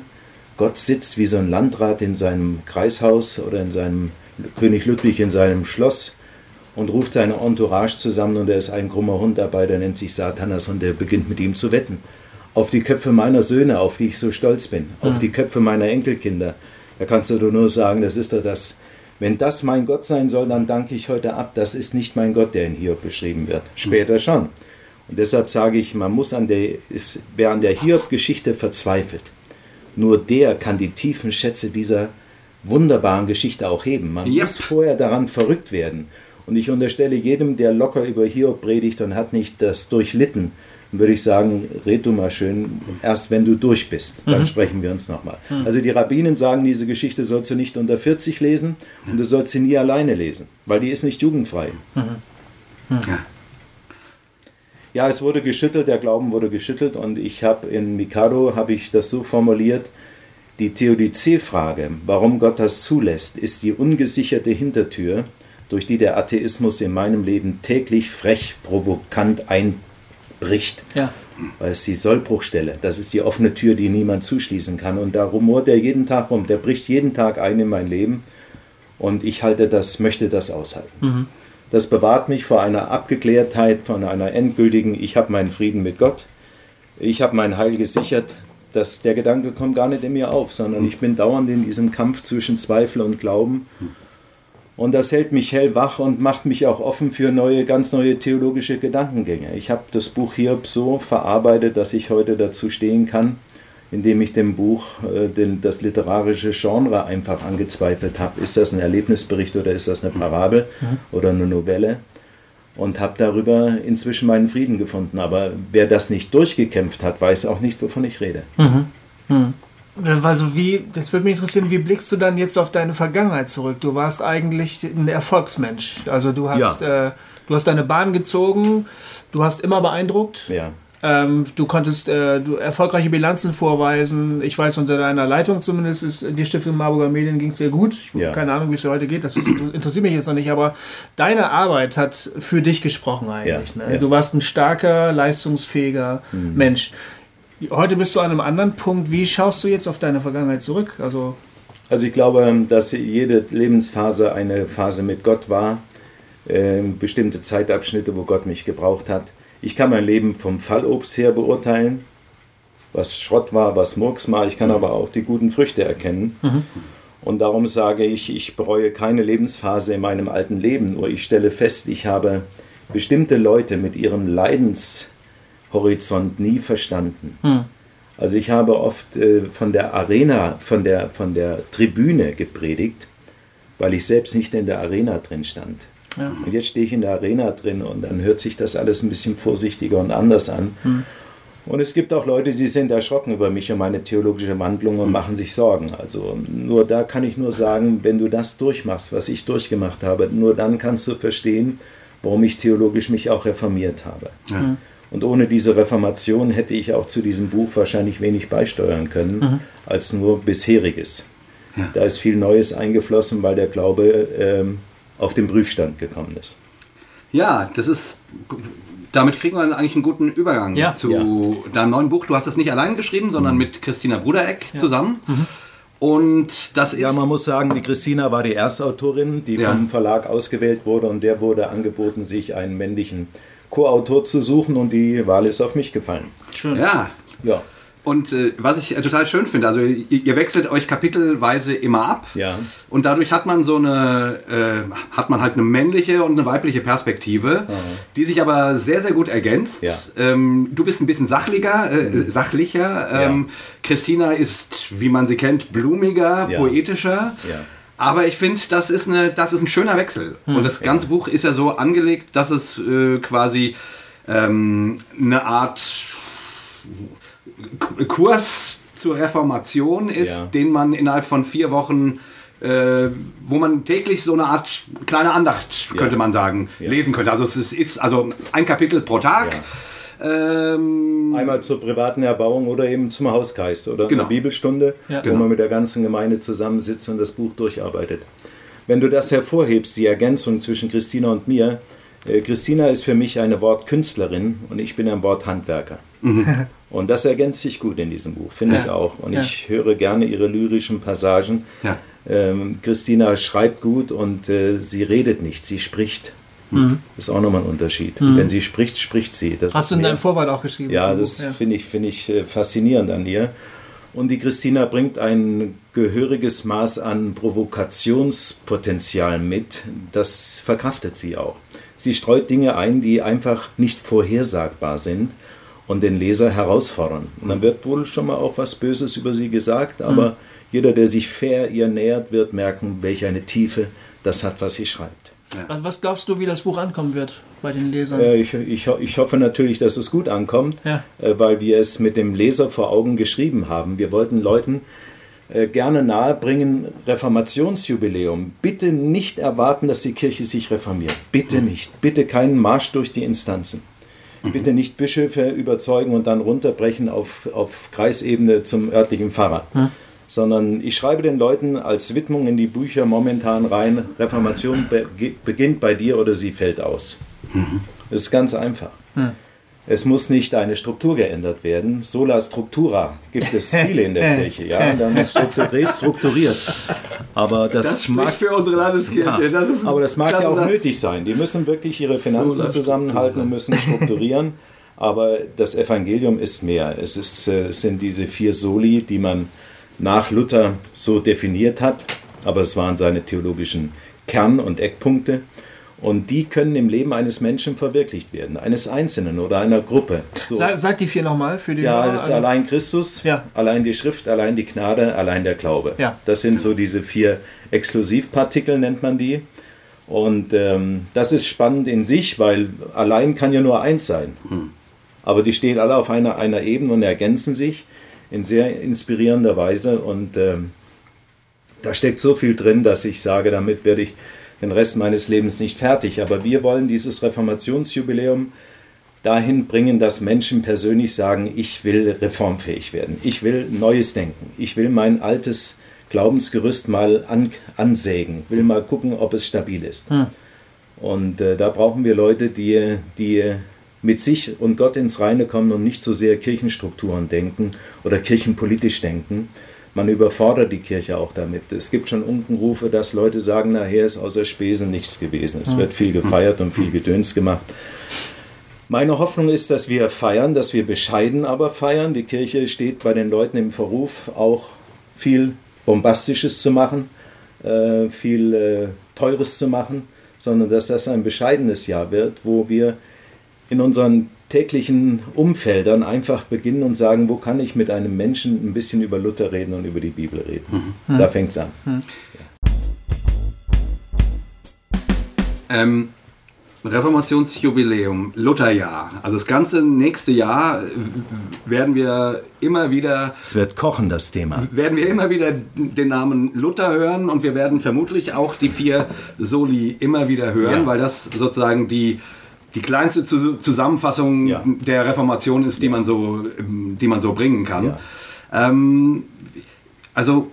Gott sitzt wie so ein Landrat in seinem Kreishaus oder in seinem König Ludwig in seinem Schloss und ruft seine Entourage zusammen und er ist ein krummer Hund dabei, der nennt sich Satanas und der beginnt mit ihm zu wetten. Auf die Köpfe meiner Söhne, auf die ich so stolz bin, auf die Köpfe meiner Enkelkinder. Da kannst du nur sagen, das ist doch das. Wenn das mein Gott sein soll, dann danke ich heute ab. Das ist nicht mein Gott, der in Hiob beschrieben wird. Später schon. Und deshalb sage ich, man muss an der, ist, wer an der Hiob-Geschichte verzweifelt, nur der kann die tiefen Schätze dieser wunderbaren Geschichte auch heben. Man Yep. muss vorher daran verrückt werden. Und ich unterstelle jedem, der locker über Hiob predigt und hat nicht das durchlitten, würde ich sagen, red du mal schön, erst wenn du durch bist, dann sprechen wir uns nochmal. Also die Rabbinen sagen, diese Geschichte sollst du nicht unter 40 lesen und du sollst sie nie alleine lesen, weil die ist nicht jugendfrei. Ja, es wurde geschüttelt, der Glauben wurde geschüttelt und ich habe in Mikado, habe ich das so formuliert, die Theodizee-Frage, warum Gott das zulässt, ist die ungesicherte Hintertür, durch die der Atheismus in meinem Leben täglich frech, provokant einbricht. Ja. Weil es die Sollbruchstelle, das ist die offene Tür, die niemand zuschließen kann. Und da rumort er jeden Tag rum, der bricht jeden Tag ein in mein Leben. Und ich halte das, möchte das aushalten. Das bewahrt mich vor einer Abgeklärtheit, von einer endgültigen, ich habe meinen Frieden mit Gott, ich habe mein Heil gesichert, das, der Gedanke kommt gar nicht in mir auf, sondern ich bin dauernd in diesem Kampf zwischen Zweifel und Glauben. Und das hält mich hellwach und macht mich auch offen für neue, ganz neue theologische Gedankengänge. Ich habe das Buch hier so verarbeitet, dass ich heute dazu stehen kann, indem ich dem Buch äh, den, das literarische Genre einfach angezweifelt habe. Ist das ein Erlebnisbericht oder ist das eine Parabel mhm. oder eine Novelle? Und habe darüber inzwischen meinen Frieden gefunden. Aber wer das nicht durchgekämpft hat, weiß auch nicht, wovon ich rede. Mhm. Mhm. Also wie, das würde mich interessieren, wie blickst du dann jetzt auf deine Vergangenheit zurück? Du warst eigentlich ein Erfolgsmensch. Also du hast, ja. äh, du hast deine Bahn gezogen, du hast immer beeindruckt. Ja. Ähm, du konntest äh, du erfolgreiche Bilanzen vorweisen. Ich weiß, unter deiner Leitung zumindest ist die Stiftung Marburger Medien ging es sehr gut. Ich ja. keine Ahnung, wie es dir heute geht. Das ist, interessiert mich jetzt noch nicht. Aber deine Arbeit hat für dich gesprochen eigentlich. Ja. Ne? Du warst ein starker, leistungsfähiger mhm. Mensch. Heute bist du an einem anderen Punkt. Wie schaust du jetzt auf deine Vergangenheit zurück? Also, also ich glaube, dass jede Lebensphase eine Phase mit Gott war. Äh, bestimmte Zeitabschnitte, wo Gott mich gebraucht hat. Ich kann mein Leben vom Fallobst her beurteilen, was Schrott war, was Murks war. Ich kann aber auch die guten Früchte erkennen. Mhm. Und darum sage ich, ich bereue keine Lebensphase in meinem alten Leben. Nur ich stelle fest, ich habe bestimmte Leute mit ihrem Leidenshorizont nie verstanden. Mhm. Also ich habe oft äh, von der Arena, von der, von der Tribüne gepredigt, weil ich selbst nicht in der Arena drin stand. Ja. Und jetzt stehe ich in der Arena drin und dann hört sich das alles ein bisschen vorsichtiger und anders an. Hm. Und es gibt auch Leute, die sind erschrocken über mich und meine theologische Wandlung und hm. machen sich Sorgen. Also nur da kann ich nur sagen, wenn du das durchmachst, was ich durchgemacht habe, nur dann kannst du verstehen, warum ich theologisch mich auch reformiert habe. Ja. Und ohne diese Reformation hätte ich auch zu diesem Buch wahrscheinlich wenig beisteuern können, mhm. als nur bisheriges. Ja. Da ist viel Neues eingeflossen, weil der Glaube ähm, auf den Prüfstand gekommen ist. Ja, das ist. Damit kriegen wir dann eigentlich einen guten Übergang ja. zu ja. deinem neuen Buch. Du hast das nicht allein geschrieben, sondern mhm. mit Christina Brudereck ja. zusammen. Mhm. Und das ist. Ja, man muss sagen, die Christina war die erste Autorin, die vom Verlag ausgewählt wurde und der wurde angeboten, sich einen männlichen Co-Autor zu suchen und die Wahl ist auf mich gefallen. Schön. Ja. Ja. Und äh, was ich äh, total schön finde, also ihr, ihr, wechselt euch kapitelweise immer ab. Ja. Und dadurch hat man so eine, äh, hat man halt eine männliche und eine weibliche Perspektive, Aha. die sich aber sehr, sehr gut ergänzt. Ja. Ähm, du bist ein bisschen sachlicher, äh, mhm. sachlicher. Ähm, ja. Christina ist, wie man sie kennt, blumiger, ja. poetischer. Ja. Aber ich finde, das, ist das ist ein schöner Wechsel. Mhm. Und das ganze Buch ist ja so angelegt, dass es äh, quasi ähm, eine Art Kurs zur Reformation ist, ja. den man innerhalb von vier Wochen, äh, wo man täglich so eine Art kleine Andacht, ja. könnte man sagen, ja. lesen könnte. Also es ist also ein Kapitel pro Tag. Ähm, Einmal zur privaten Erbauung oder eben zum Hausgeist oder genau. einer Bibelstunde, wo genau. man mit der ganzen Gemeinde zusammensitzt und das Buch durcharbeitet. Wenn du das hervorhebst, die Ergänzung zwischen Christina und mir, äh, Christina ist für mich eine Wortkünstlerin und ich bin ein Worthandwerker. Mhm. (laughs) Und das ergänzt sich gut in diesem Buch, finde ja. ich auch. Und ja. ich höre gerne ihre lyrischen Passagen. Ja. Ähm, Christina schreibt gut und äh, sie redet nicht, sie spricht. Mhm. Das ist auch nochmal ein Unterschied. Mhm. Wenn sie spricht, spricht sie. Das Hast du in deinem Vorwort auch geschrieben? Ja, das ja. finde ich, find ich äh, faszinierend an ihr. Und die Christina bringt ein gehöriges Maß an Provokationspotenzial mit. Das verkraftet sie auch. Sie streut Dinge ein, die einfach nicht vorhersagbar sind und den Leser herausfordern. Und dann wird wohl schon mal auch was Böses über sie gesagt, aber mhm. jeder, der sich fair ihr nähert, wird merken, welche eine Tiefe das hat, was sie schreibt. Ja. Was glaubst du, wie das Buch ankommen wird bei den Lesern? Äh, ich, ich, ich hoffe natürlich, dass es gut ankommt, ja. äh, weil wir es mit dem Leser vor Augen geschrieben haben. Wir wollten Leuten äh, gerne nahebringen, Reformationsjubiläum. Bitte nicht erwarten, dass die Kirche sich reformiert. Bitte mhm. nicht. Bitte keinen Marsch durch die Instanzen. Mhm. Bitte nicht Bischöfe überzeugen und dann runterbrechen auf, auf Kreisebene zum örtlichen Pfarrer. Mhm. Sondern ich schreibe den Leuten als Widmung in die Bücher momentan rein, Reformation be beginnt bei dir oder sie fällt aus. Mhm. Das ist ganz einfach. Mhm. Es muss nicht eine Struktur geändert werden. Sola Structura gibt es viele in der (laughs) Kirche. Ja, dann ist (laughs) strukturiert. Aber das, das mag für unsere Landeskirche. Ja, das aber das mag ja auch Satz. nötig sein. Die müssen wirklich ihre Finanzen zusammenhalten und müssen strukturieren. (laughs) Aber das Evangelium ist mehr. Es, ist, äh, es sind diese vier Soli, die man nach Luther so definiert hat, aber es waren seine theologischen Kern- und Eckpunkte. Und die können im Leben eines Menschen verwirklicht werden, eines Einzelnen oder einer Gruppe. So. Sag, sag, die vier nochmal für die Ja, das ist allein Christus, ja. allein die Schrift, allein die Gnade, allein der Glaube. Ja. Das sind so diese vier Exklusivpartikel, nennt man die. Und ähm, das ist spannend in sich, weil allein kann ja nur eins sein. Hm. Aber die stehen alle auf einer, einer Ebene und ergänzen sich in sehr inspirierender Weise. Und ähm, da steckt so viel drin, dass ich sage, damit werde ich den Rest meines Lebens nicht fertig. Aber wir wollen dieses Reformationsjubiläum dahin bringen, dass Menschen persönlich sagen, ich will reformfähig werden, ich will Neues denken, ich will mein altes Glaubensgerüst mal an, ansägen, will mal gucken, ob es stabil ist. Hm. Und äh, da brauchen wir Leute, die, die mit sich und Gott ins Reine kommen und nicht so sehr Kirchenstrukturen denken oder kirchenpolitisch denken, man überfordert die Kirche auch damit. Es gibt schon Unkenrufe, dass Leute sagen, nachher ist außer Spesen nichts gewesen. Es wird viel gefeiert und viel Gedöns gemacht. Meine Hoffnung ist, dass wir feiern, dass wir bescheiden aber feiern. Die Kirche steht bei den Leuten im Verruf, auch viel Bombastisches zu machen, äh, viel äh, Teures zu machen, sondern dass das ein bescheidenes Jahr wird, wo wir in unseren täglichen Umfeldern einfach beginnen und sagen, wo kann ich mit einem Menschen ein bisschen über Luther reden und über die Bibel reden. Mhm. Da fängt es an. Mhm. Ja. Ähm, Reformationsjubiläum, Lutherjahr. Also das ganze nächste Jahr werden wir immer wieder. Es wird kochen, das Thema. Werden wir immer wieder den Namen Luther hören und wir werden vermutlich auch die vier Soli immer wieder hören, ja. weil das sozusagen die die kleinste Zusammenfassung ja. der Reformation ist, die man so, die man so bringen kann. Ja. Ähm, also,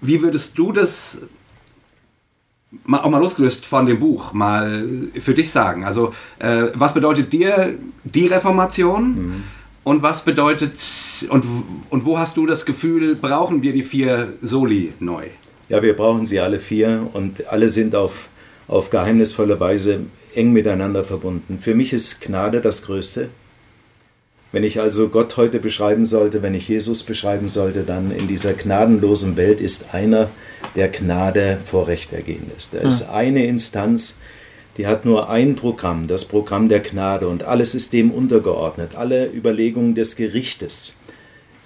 wie würdest du das mal, auch mal losgelöst von dem Buch mal für dich sagen? Also, äh, was bedeutet dir die Reformation? Mhm. Und was bedeutet und, und wo hast du das Gefühl, brauchen wir die vier Soli neu? Ja, wir brauchen sie alle vier und alle sind auf auf geheimnisvolle Weise eng miteinander verbunden. Für mich ist Gnade das Größte. Wenn ich also Gott heute beschreiben sollte, wenn ich Jesus beschreiben sollte, dann in dieser gnadenlosen Welt ist einer, der Gnade vor Recht ergehen ist. Da ist hm. eine Instanz, die hat nur ein Programm, das Programm der Gnade, und alles ist dem untergeordnet. Alle Überlegungen des Gerichtes,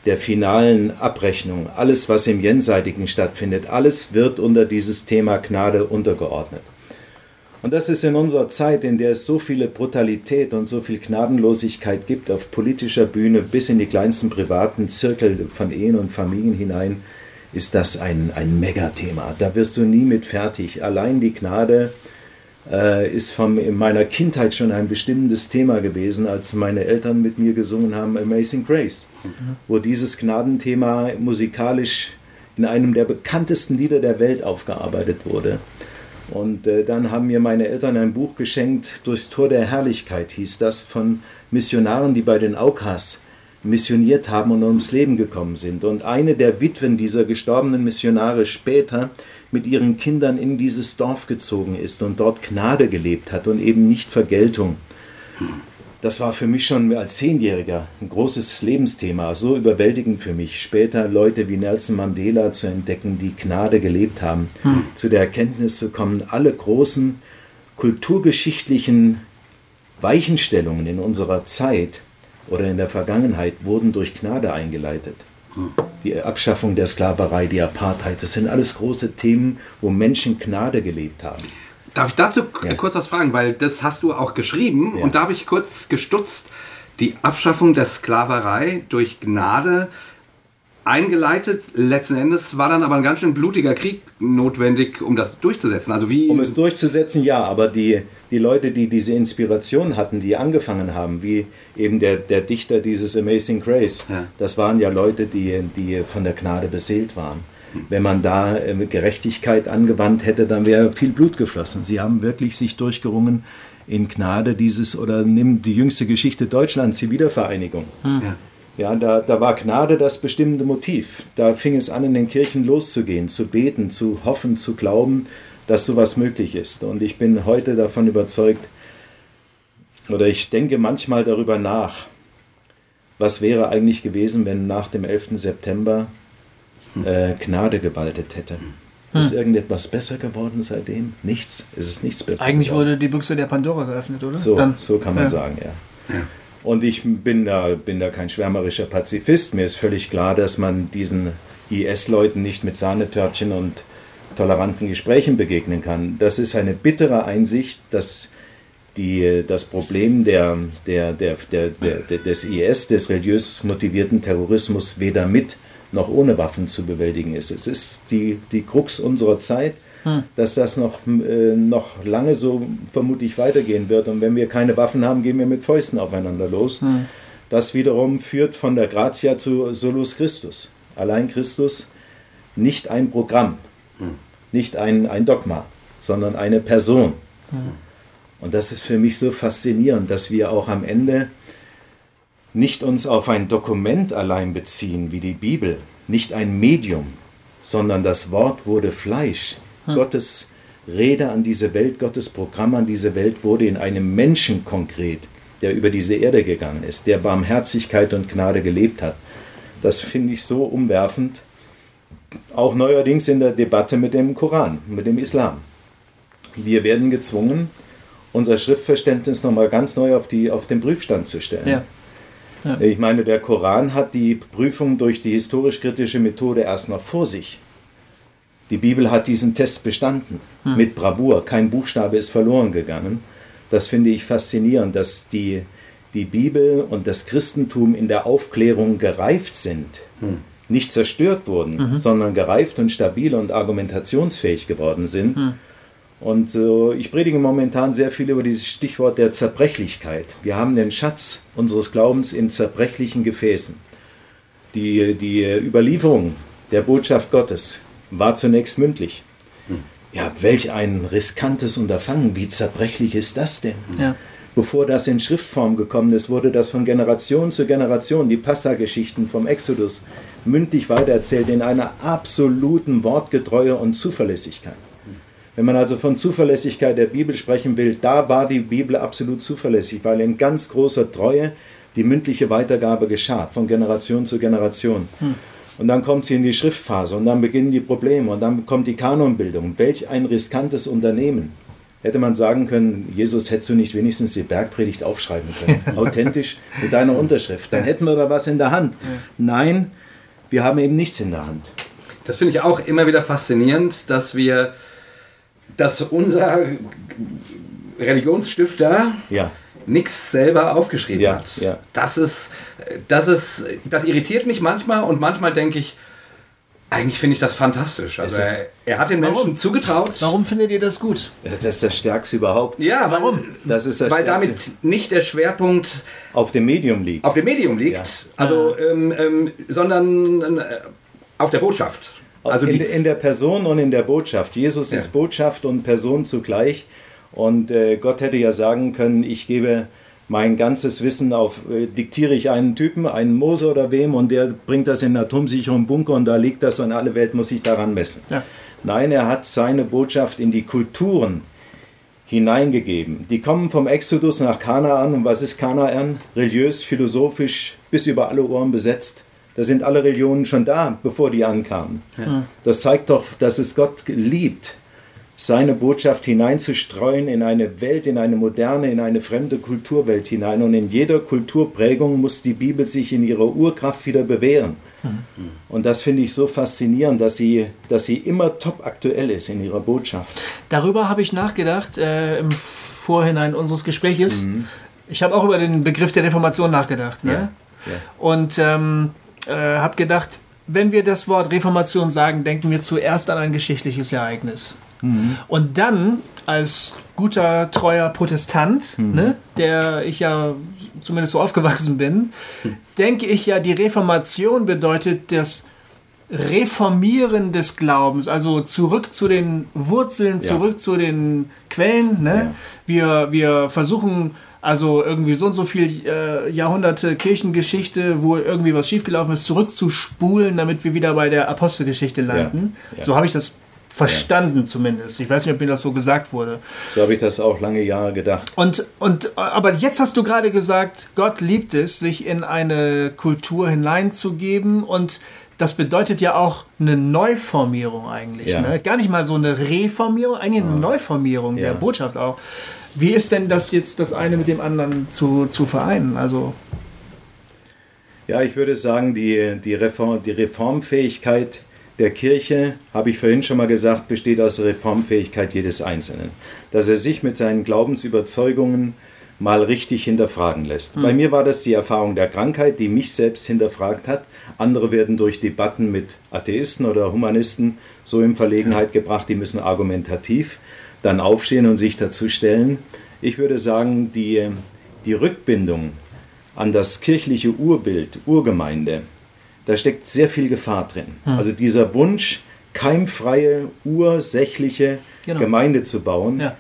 der finalen Abrechnung, alles, was im Jenseitigen stattfindet, alles wird unter dieses Thema Gnade untergeordnet. Und das ist in unserer Zeit, in der es so viele Brutalität und so viel Gnadenlosigkeit gibt, auf politischer Bühne bis in die kleinsten privaten Zirkel von Ehen und Familien hinein, ist das ein, ein Megathema. Da wirst du nie mit fertig. Allein die Gnade äh, ist vom, in meiner Kindheit schon ein bestimmendes Thema gewesen, als meine Eltern mit mir gesungen haben Amazing Grace, wo dieses Gnadenthema musikalisch in einem der bekanntesten Lieder der Welt aufgearbeitet wurde. Und äh, dann haben mir meine Eltern ein Buch geschenkt, Durchs Tor der Herrlichkeit hieß das, von Missionaren, die bei den Aukas missioniert haben und ums Leben gekommen sind. Und eine der Witwen dieser gestorbenen Missionare später mit ihren Kindern in dieses Dorf gezogen ist und dort Gnade gelebt hat und eben nicht Vergeltung das war für mich schon als Zehnjähriger ein großes Lebensthema, so überwältigend für mich, später Leute wie Nelson Mandela zu entdecken, die Gnade gelebt haben, hm. zu der Erkenntnis zu kommen, alle großen kulturgeschichtlichen Weichenstellungen in unserer Zeit oder in der Vergangenheit wurden durch Gnade eingeleitet. Hm. Die Abschaffung der Sklaverei, die Apartheid, das sind alles große Themen, wo Menschen Gnade gelebt haben. Darf ich dazu ja. kurz was fragen? Weil das hast du auch geschrieben ja. und da habe ich kurz gestutzt. Die Abschaffung der Sklaverei durch Gnade eingeleitet. Letzten Endes war dann aber ein ganz schön blutiger Krieg notwendig, um das durchzusetzen. Also wie um es durchzusetzen, ja, aber die, die Leute, die diese Inspiration hatten, die angefangen haben, wie eben der, der Dichter dieses Amazing Grace, ja. das waren ja Leute, die, die von der Gnade beseelt waren. Wenn man da äh, Gerechtigkeit angewandt hätte, dann wäre viel Blut geflossen. Sie haben wirklich sich durchgerungen in Gnade dieses, oder nimm die jüngste Geschichte Deutschlands, die Wiedervereinigung. Hm. Ja. Ja, da, da war Gnade das bestimmende Motiv. Da fing es an, in den Kirchen loszugehen, zu beten, zu hoffen, zu glauben, dass sowas möglich ist. Und ich bin heute davon überzeugt, oder ich denke manchmal darüber nach, was wäre eigentlich gewesen, wenn nach dem 11. September äh, Gnade gewaltet hätte. Hm. Ist irgendetwas besser geworden seitdem? Nichts. Ist es nichts besser Eigentlich geworden? wurde die Büchse der Pandora geöffnet, oder? So, Dann, so kann man ja. sagen, ja. ja. Und ich bin da, bin da kein schwärmerischer Pazifist. Mir ist völlig klar, dass man diesen IS-Leuten nicht mit Sahnetörtchen und toleranten Gesprächen begegnen kann. Das ist eine bittere Einsicht, dass die, das Problem der, der, der, der, der, des IS, des religiös motivierten Terrorismus, weder mit noch ohne Waffen zu bewältigen ist. Es ist die, die Krux unserer Zeit, hm. dass das noch, äh, noch lange so vermutlich weitergehen wird. Und wenn wir keine Waffen haben, gehen wir mit Fäusten aufeinander los. Hm. Das wiederum führt von der Gratia zu Solus Christus. Allein Christus, nicht ein Programm, hm. nicht ein, ein Dogma, sondern eine Person. Hm. Und das ist für mich so faszinierend, dass wir auch am Ende nicht uns auf ein Dokument allein beziehen wie die Bibel, nicht ein Medium, sondern das Wort wurde Fleisch. Hm. Gottes Rede an diese Welt, Gottes Programm an diese Welt wurde in einem Menschen konkret, der über diese Erde gegangen ist, der Barmherzigkeit und Gnade gelebt hat. Das finde ich so umwerfend, auch neuerdings in der Debatte mit dem Koran, mit dem Islam. Wir werden gezwungen, unser Schriftverständnis nochmal ganz neu auf, die, auf den Prüfstand zu stellen. Ja. Ja. Ich meine, der Koran hat die Prüfung durch die historisch-kritische Methode erst noch vor sich. Die Bibel hat diesen Test bestanden, hm. mit Bravour. Kein Buchstabe ist verloren gegangen. Das finde ich faszinierend, dass die, die Bibel und das Christentum in der Aufklärung gereift sind. Hm. Nicht zerstört wurden, mhm. sondern gereift und stabil und argumentationsfähig geworden sind. Hm. Und äh, ich predige momentan sehr viel über dieses Stichwort der Zerbrechlichkeit. Wir haben den Schatz unseres Glaubens in zerbrechlichen Gefäßen. Die, die Überlieferung der Botschaft Gottes war zunächst mündlich. Ja, welch ein riskantes Unterfangen. Wie zerbrechlich ist das denn? Ja. Bevor das in Schriftform gekommen ist, wurde das von Generation zu Generation, die Passageschichten vom Exodus, mündlich weitererzählt in einer absoluten Wortgetreue und Zuverlässigkeit. Wenn man also von Zuverlässigkeit der Bibel sprechen will, da war die Bibel absolut zuverlässig, weil in ganz großer Treue die mündliche Weitergabe geschah, von Generation zu Generation. Hm. Und dann kommt sie in die Schriftphase und dann beginnen die Probleme und dann kommt die Kanonbildung. Welch ein riskantes Unternehmen. Hätte man sagen können, Jesus, hättest du nicht wenigstens die Bergpredigt aufschreiben können, (laughs) authentisch mit deiner Unterschrift, dann hätten wir da was in der Hand. Nein, wir haben eben nichts in der Hand. Das finde ich auch immer wieder faszinierend, dass wir dass unser Religionsstifter ja. nichts selber aufgeschrieben ja, hat. Ja. Das ist, das ist, das irritiert mich manchmal und manchmal denke ich, eigentlich finde ich das fantastisch. Also er, er, hat den Menschen warum? zugetraut. Warum findet ihr das gut? Das ist das Stärkste überhaupt. Ja, warum? Das ist das weil Stärkste. damit nicht der Schwerpunkt auf dem Medium liegt. Auf dem Medium liegt. Ja. Also, ähm, ähm, sondern äh, auf der Botschaft. Also in, in, der Person und in der Botschaft. Jesus ja. ist Botschaft und Person zugleich. Und äh, Gott hätte ja sagen können, ich gebe mein ganzes Wissen auf, äh, diktiere ich einen Typen, einen Mose oder wem, und der bringt das in einen atomsicheren Bunker und da liegt das und alle Welt muss sich daran messen. Ja. Nein, er hat seine Botschaft in die Kulturen hineingegeben. Die kommen vom Exodus nach Kanaan. Und was ist Kanaan? Religiös, philosophisch, bis über alle Ohren besetzt. Da sind alle Religionen schon da, bevor die ankamen. Ja. Das zeigt doch, dass es Gott liebt, seine Botschaft hineinzustreuen in eine Welt, in eine moderne, in eine fremde Kulturwelt hinein. Und in jeder Kulturprägung muss die Bibel sich in ihrer Urkraft wieder bewähren. Mhm. Und das finde ich so faszinierend, dass sie, dass sie immer top aktuell ist in ihrer Botschaft. Darüber habe ich nachgedacht äh, im Vorhinein unseres Gespräches. Mhm. Ich habe auch über den Begriff der Reformation nachgedacht. Ne? Ja. Ja. Und ähm, äh, habe gedacht, wenn wir das Wort Reformation sagen, denken wir zuerst an ein geschichtliches Ereignis. Mhm. Und dann als guter, treuer Protestant, mhm. ne, der ich ja zumindest so aufgewachsen bin, denke ich ja, die Reformation bedeutet das Reformieren des Glaubens, also zurück zu den Wurzeln, zurück ja. zu den Quellen. Ne? Ja. Wir, wir versuchen also irgendwie so und so viel äh, Jahrhunderte Kirchengeschichte, wo irgendwie was schiefgelaufen ist, zurückzuspulen, damit wir wieder bei der Apostelgeschichte landen. Ja, ja. So habe ich das verstanden ja. zumindest. Ich weiß nicht, ob mir das so gesagt wurde. So habe ich das auch lange Jahre gedacht. Und, und, aber jetzt hast du gerade gesagt, Gott liebt es, sich in eine Kultur hineinzugeben und das bedeutet ja auch eine Neuformierung eigentlich. Ja. Ne? Gar nicht mal so eine Reformierung, eigentlich eine ja. Neuformierung der Botschaft auch. Wie ist denn das jetzt das eine mit dem anderen zu, zu vereinen? Also ja, ich würde sagen, die, die, Reform, die Reformfähigkeit der Kirche, habe ich vorhin schon mal gesagt, besteht aus der Reformfähigkeit jedes Einzelnen. Dass er sich mit seinen Glaubensüberzeugungen mal richtig hinterfragen lässt. Mhm. Bei mir war das die Erfahrung der Krankheit, die mich selbst hinterfragt hat. Andere werden durch Debatten mit Atheisten oder Humanisten so in Verlegenheit gebracht, die müssen argumentativ dann aufstehen und sich dazu stellen. Ich würde sagen, die, die Rückbindung an das kirchliche Urbild, Urgemeinde, da steckt sehr viel Gefahr drin. Hm. Also dieser Wunsch, keimfreie, ursächliche genau. Gemeinde zu bauen, ja.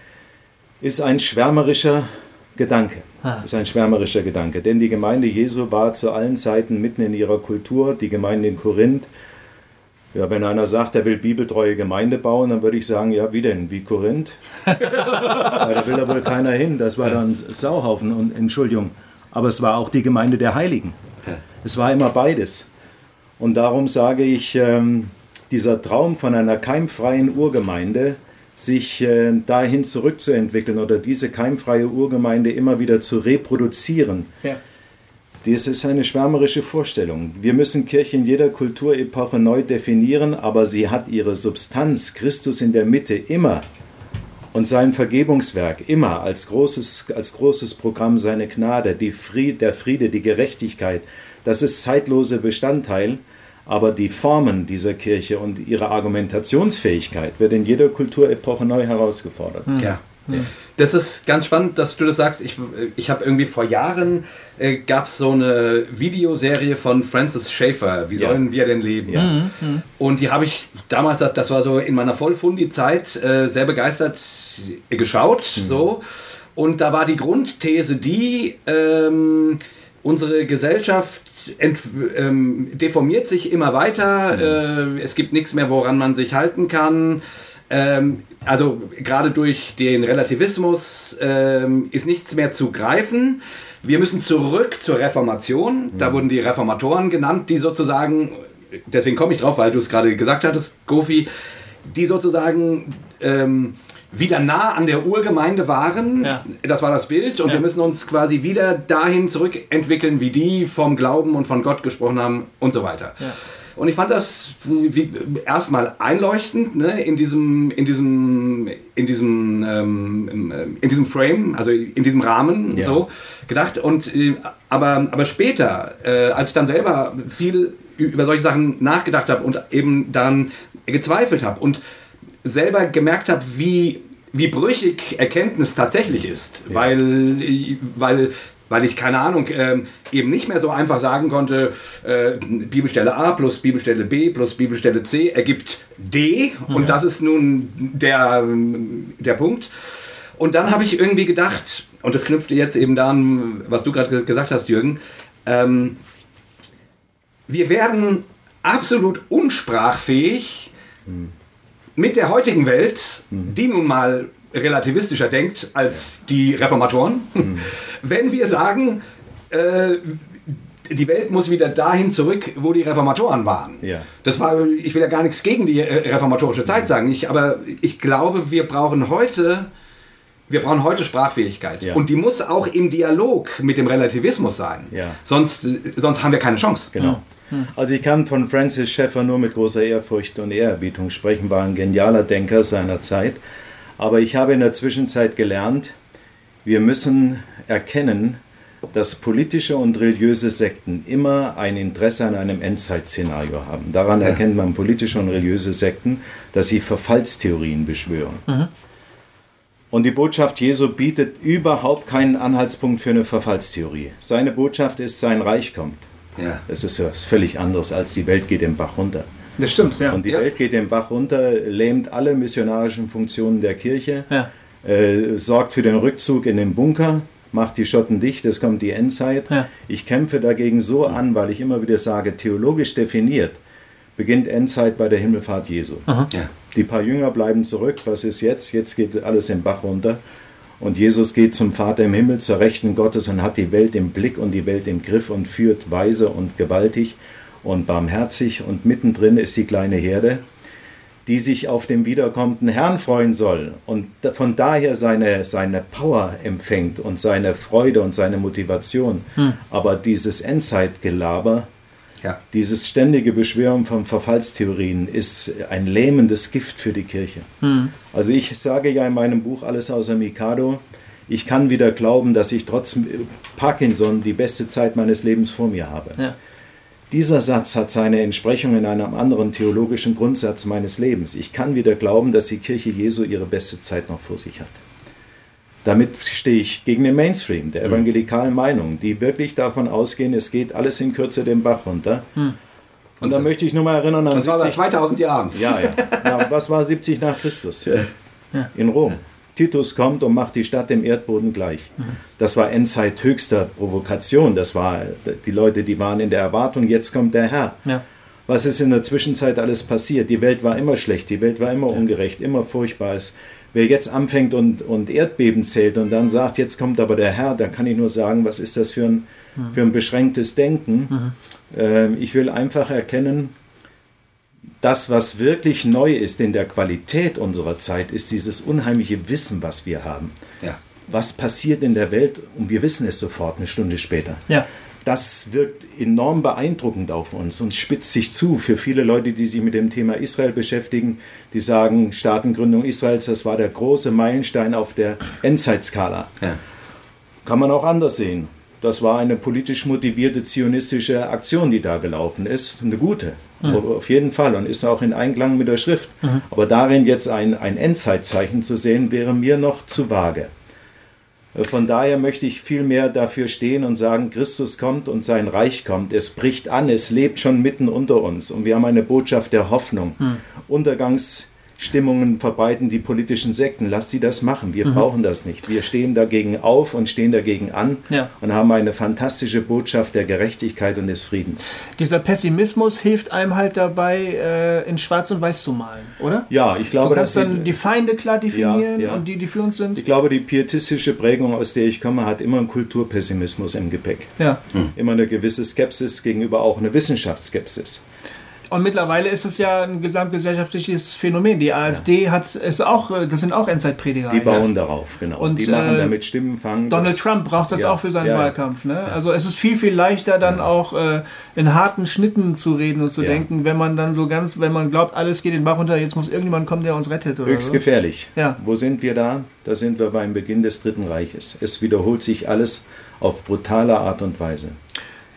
ist ein schwärmerischer Gedanke. Ah. Ist ein schwärmerischer Gedanke. Denn die Gemeinde Jesu war zu allen Zeiten mitten in ihrer Kultur. Die Gemeinde in Korinth. Ja, wenn einer sagt, er will bibeltreue Gemeinde bauen, dann würde ich sagen, ja, wie denn? Wie Korinth? (laughs) ja, da will da wohl keiner hin. Das war dann Sauhaufen und Entschuldigung. Aber es war auch die Gemeinde der Heiligen. Es war immer beides. Und darum sage ich, ähm, dieser Traum von einer keimfreien Urgemeinde, sich äh, dahin zurückzuentwickeln oder diese keimfreie Urgemeinde immer wieder zu reproduzieren, ja. Das ist eine schwärmerische Vorstellung. Wir müssen Kirche in jeder Kulturepoche neu definieren, aber sie hat ihre Substanz, Christus in der Mitte, immer und sein Vergebungswerk immer als großes, als großes Programm seine Gnade, die Fried, der Friede, die Gerechtigkeit, das ist zeitlose Bestandteil, aber die Formen dieser Kirche und ihre Argumentationsfähigkeit wird in jeder Kulturepoche neu herausgefordert. Hm. Das ist ganz spannend, dass du das sagst. Ich, ich habe irgendwie vor Jahren äh, gab es so eine Videoserie von Francis Schaeffer, Wie sollen ja. wir denn leben? Ja. Mhm, mhm. Und die habe ich damals, das war so in meiner Vollfundi-Zeit, äh, sehr begeistert geschaut. Mhm. So. Und da war die Grundthese die, ähm, unsere Gesellschaft ent, ähm, deformiert sich immer weiter. Mhm. Äh, es gibt nichts mehr, woran man sich halten kann. Ähm, also gerade durch den Relativismus ähm, ist nichts mehr zu greifen. Wir müssen zurück zur Reformation. Mhm. Da wurden die Reformatoren genannt, die sozusagen, deswegen komme ich drauf, weil du es gerade gesagt hattest, Gofi, die sozusagen ähm, wieder nah an der Urgemeinde waren. Ja. Das war das Bild. Und ja. wir müssen uns quasi wieder dahin zurückentwickeln, wie die vom Glauben und von Gott gesprochen haben und so weiter. Ja. Und ich fand das erstmal einleuchtend ne, in diesem, in diesem, in diesem, ähm, in diesem Frame, also in diesem Rahmen ja. so gedacht. Und äh, aber, aber später, äh, als ich dann selber viel über solche Sachen nachgedacht habe und eben dann gezweifelt habe und selber gemerkt habe, wie, wie brüchig Erkenntnis tatsächlich ist. Ja. Weil, weil, weil ich, keine Ahnung, äh, eben nicht mehr so einfach sagen konnte, äh, Bibelstelle A plus Bibelstelle B plus Bibelstelle C ergibt D. Ja. Und das ist nun der, der Punkt. Und dann habe ich irgendwie gedacht, und das knüpfte jetzt eben daran, was du gerade gesagt hast, Jürgen, ähm, wir werden absolut unsprachfähig, hm mit der heutigen Welt, die nun mal relativistischer denkt als die Reformatoren, mhm. Wenn wir sagen, äh, die Welt muss wieder dahin zurück, wo die Reformatoren waren. Ja. Das war, ich will ja gar nichts gegen die reformatorische Zeit sagen, ich, aber ich glaube, wir brauchen heute, wir brauchen heute Sprachfähigkeit. Ja. Und die muss auch im Dialog mit dem Relativismus sein. Ja. Sonst, sonst haben wir keine Chance. Genau. Also ich kann von Francis Schaeffer nur mit großer Ehrfurcht und Ehrerbietung sprechen, war ein genialer Denker seiner Zeit. Aber ich habe in der Zwischenzeit gelernt, wir müssen erkennen, dass politische und religiöse Sekten immer ein Interesse an einem Endzeitszenario haben. Daran ja. erkennt man politische und religiöse Sekten, dass sie Verfallstheorien beschwören. Mhm. Und die Botschaft Jesu bietet überhaupt keinen Anhaltspunkt für eine Verfallstheorie. Seine Botschaft ist, sein Reich kommt. Ja. Das ist was völlig anderes, als die Welt geht den Bach runter. Das stimmt, ja. Und die ja. Welt geht den Bach runter, lähmt alle missionarischen Funktionen der Kirche, ja. Äh, sorgt für den Rückzug in den Bunker, macht die Schotten dicht, es kommt die Endzeit. Ja. Ich kämpfe dagegen so an, weil ich immer wieder sage, theologisch definiert beginnt Endzeit bei der Himmelfahrt Jesu. Ja. Die paar Jünger bleiben zurück. Was ist jetzt? Jetzt geht alles im Bach runter. Und Jesus geht zum Vater im Himmel, zur Rechten Gottes und hat die Welt im Blick und die Welt im Griff und führt weise und gewaltig und barmherzig. Und mittendrin ist die kleine Herde, die sich auf dem wiederkommenden Herrn freuen soll und von daher seine, seine Power empfängt und seine Freude und seine Motivation. Hm. Aber dieses Endzeitgelaber, ja. Dieses ständige Beschwören von Verfallstheorien ist ein lähmendes Gift für die Kirche. Hm. Also ich sage ja in meinem Buch Alles außer Mikado, ich kann wieder glauben, dass ich trotz Parkinson die beste Zeit meines Lebens vor mir habe. Ja. Dieser Satz hat seine Entsprechung in einem anderen theologischen Grundsatz meines Lebens. Ich kann wieder glauben, dass die Kirche Jesu ihre beste Zeit noch vor sich hat. Damit stehe ich gegen den Mainstream der hm. evangelikalen Meinung, die wirklich davon ausgehen, es geht alles in Kürze den Bach runter. Hm. Und da möchte ich nur mal erinnern an. Das 70, war bei 2000 Jahren. Ja, ja. ja was war 70 nach Christus? Ja. In Rom. Titus kommt und macht die Stadt dem Erdboden gleich. Das war Endzeit höchster Provokation. Das war die Leute, die waren in der Erwartung, jetzt kommt der Herr. Ja. Was ist in der Zwischenzeit alles passiert? Die Welt war immer schlecht, die Welt war immer ungerecht, immer furchtbar. Es Wer jetzt anfängt und, und Erdbeben zählt und dann sagt, jetzt kommt aber der Herr, dann kann ich nur sagen, was ist das für ein, mhm. für ein beschränktes Denken. Mhm. Äh, ich will einfach erkennen, das, was wirklich neu ist in der Qualität unserer Zeit, ist dieses unheimliche Wissen, was wir haben. Ja. Was passiert in der Welt und wir wissen es sofort eine Stunde später. Ja das wirkt enorm beeindruckend auf uns und spitzt sich zu für viele Leute, die sich mit dem Thema Israel beschäftigen. Die sagen, Staatengründung Israels, das war der große Meilenstein auf der Endzeitskala. Ja. Kann man auch anders sehen. Das war eine politisch motivierte zionistische Aktion, die da gelaufen ist. Eine gute, mhm. auf jeden Fall. Und ist auch in Einklang mit der Schrift. Mhm. Aber darin jetzt ein, ein Endzeitzeichen zu sehen, wäre mir noch zu vage. Von daher möchte ich vielmehr dafür stehen und sagen, Christus kommt und sein Reich kommt. Es bricht an, es lebt schon mitten unter uns und wir haben eine Botschaft der Hoffnung. Hm. Untergangs Stimmungen verbreiten die politischen Sekten. Lass sie das machen. Wir mhm. brauchen das nicht. Wir stehen dagegen auf und stehen dagegen an ja. und haben eine fantastische Botschaft der Gerechtigkeit und des Friedens. Dieser Pessimismus hilft einem halt dabei, äh, in Schwarz und Weiß zu malen, oder? Ja, ich glaube. Du kannst dann die Feinde klar definieren ja, ja. und die, die für uns sind. Ich glaube, die pietistische Prägung, aus der ich komme, hat immer einen Kulturpessimismus im Gepäck. Ja. Mhm. Immer eine gewisse Skepsis gegenüber auch eine Wissenschaftsskepsis. Und mittlerweile ist es ja ein gesamtgesellschaftliches Phänomen. Die AfD ja. hat es auch, äh, das sind auch Endzeitprediger. Die bauen ja. darauf, genau. Und, die machen äh, damit Stimmenfang. Donald das, Trump braucht das ja, auch für seinen Wahlkampf. Ne? Also es ist viel, viel leichter dann auch äh, in harten Schnitten zu reden und zu denken, wenn man dann so ganz, wenn man glaubt, alles geht den Bach runter, jetzt muss irgendjemand kommen, der uns rettet. Oder Höchst so. gefährlich. Ja. Wo sind wir da? Da sind wir beim Beginn des Dritten Reiches. Es wiederholt sich alles auf brutale Art und Weise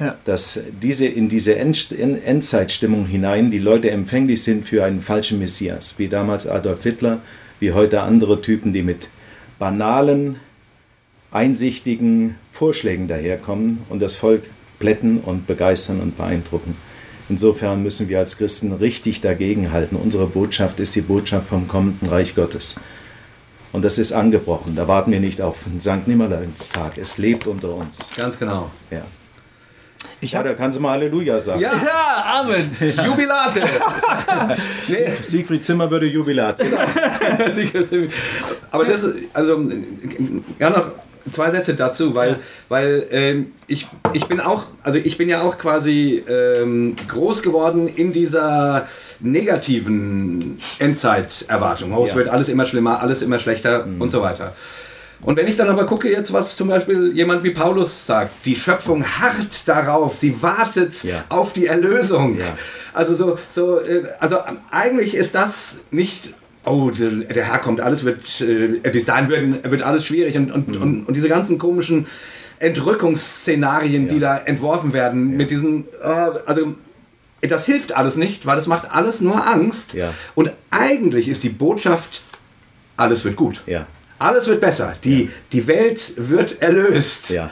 ja. dass diese, in diese End, Endzeitstimmung hinein die Leute empfänglich sind für einen falschen Messias, wie damals Adolf Hitler, wie heute andere Typen, die mit banalen, einsichtigen Vorschlägen daherkommen und das Volk plätten und begeistern und beeindrucken. Insofern müssen wir als Christen richtig dagegenhalten. Unsere Botschaft ist die Botschaft vom kommenden Reich Gottes. Und das ist angebrochen. Da warten wir nicht auf den St. Nimmerleinstag. Es lebt unter uns. Ganz genau. Ja. Ich ja, da kannst du mal Halleluja sagen. Ja, ja Amen. (laughs) Jubilate. (laughs) nee. Siegfried Zimmer würde Jubilate. Genau. (laughs) Aber das ist, also, ja noch zwei Sätze dazu, weil, ja. weil ähm, ich, ich bin auch, also ich bin ja auch quasi ähm, groß geworden in dieser negativen Endzeiterwartung. Oh, es ja. wird alles immer schlimmer, alles immer schlechter mhm. und so weiter. Und wenn ich dann aber gucke jetzt, was zum Beispiel jemand wie Paulus sagt, die Schöpfung harrt darauf, sie wartet ja. auf die Erlösung. Ja. Also so, so, äh, also eigentlich ist das nicht oh, der Herr kommt, alles wird, äh, bis dahin wird, wird alles schwierig und, und, mhm. und, und, diese ganzen komischen Entrückungsszenarien, ja. die da entworfen werden, ja. mit diesen, äh, also das hilft alles nicht, weil das macht alles nur Angst. Ja. Und eigentlich ist die Botschaft, alles wird gut. Ja. Alles wird besser. Die, die Welt wird erlöst. Ja.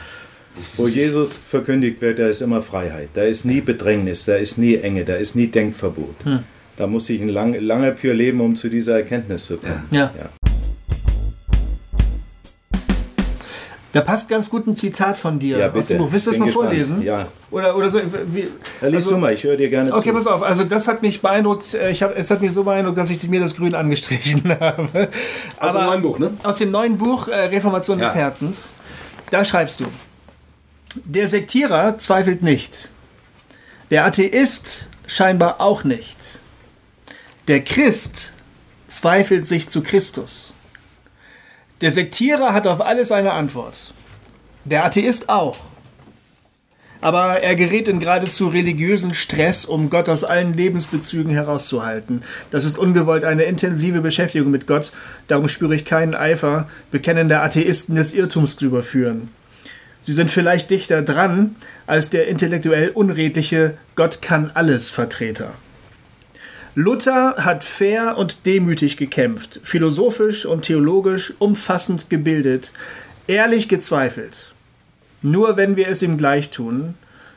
Wo Jesus verkündigt wird, da ist immer Freiheit. Da ist nie Bedrängnis, da ist nie Enge, da ist nie Denkverbot. Hm. Da muss ich lang, lange für leben, um zu dieser Erkenntnis zu kommen. Ja. ja. Da passt ganz gut ein Zitat von dir Ja, aus bitte. dem Buch. Willst du das mal gespannt. vorlesen? Ja. Oder, oder so? Wie, Ja, lies also- du mal, ich höre dir gerne Okay, zu. pass auf. Also das hat mich beeindruckt. Äh, Ich hab, es hat mich so beeindruckt, dass ich mir das Grün angestrichen (laughs) habe. Aus dem neuen Buch, ne? Aus dem neuen Buch äh, Reformation des Ja. Herzens. Da schreibst du. Der Sektierer zweifelt nicht. Der Atheist scheinbar auch nicht. Der Christ zweifelt sich zu Christus. Der Sektierer hat auf alles eine Antwort. Der Atheist auch. Aber er gerät in geradezu religiösen Stress, um Gott aus allen Lebensbezügen herauszuhalten. Das ist ungewollt eine intensive Beschäftigung mit Gott. Darum spüre ich keinen Eifer, bekennende Atheisten des Irrtums zu überführen. Sie sind vielleicht dichter dran als der intellektuell unredliche Gott kann alles Vertreter. Luther hat fair und demütig gekämpft, philosophisch und theologisch umfassend gebildet, ehrlich gezweifelt. Nur wenn wir es ihm gleich tun,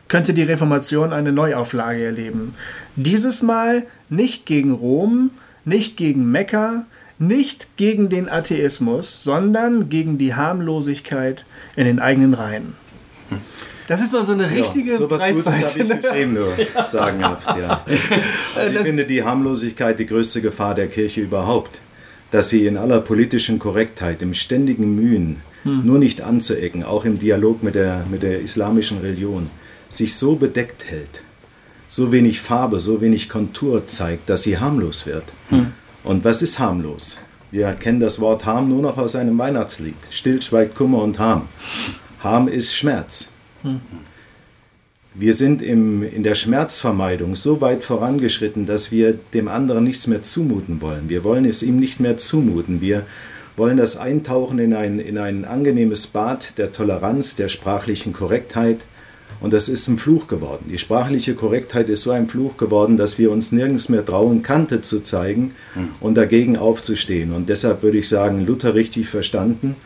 könnte die Reformation eine Neuauflage erleben. Dieses Mal nicht gegen Rom, nicht gegen Mekka, nicht gegen den Atheismus, sondern gegen die Harmlosigkeit in den eigenen Reihen. Das ist mal so eine richtige so was Gutes habe ich ne? geschrieben, nur (laughs) sagenhaft, ja. (laughs) Also ich finde die Harmlosigkeit die größte Gefahr der Kirche überhaupt. Dass sie in aller politischen Korrektheit, im ständigen Mühen, Hm. nur nicht anzuecken, auch im Dialog mit der, mit der islamischen Religion, sich so bedeckt hält, so wenig Farbe, so wenig Kontur zeigt, dass sie harmlos wird. Hm. Und was ist harmlos? Wir kennen das Wort Harm nur noch aus einem Weihnachtslied. Still schweigt Kummer und Harm. Harm ist Schmerz. Wir sind im, in der Schmerzvermeidung so weit vorangeschritten, dass wir dem anderen nichts mehr zumuten wollen. Wir wollen es ihm nicht mehr zumuten. Wir wollen das Eintauchen in ein, in ein angenehmes Bad der Toleranz, der sprachlichen Korrektheit. Und das ist ein Fluch geworden. Die sprachliche Korrektheit ist so ein Fluch geworden, dass wir uns nirgends mehr trauen, Kante zu zeigen und dagegen aufzustehen. Und deshalb würde ich sagen, Luther richtig verstanden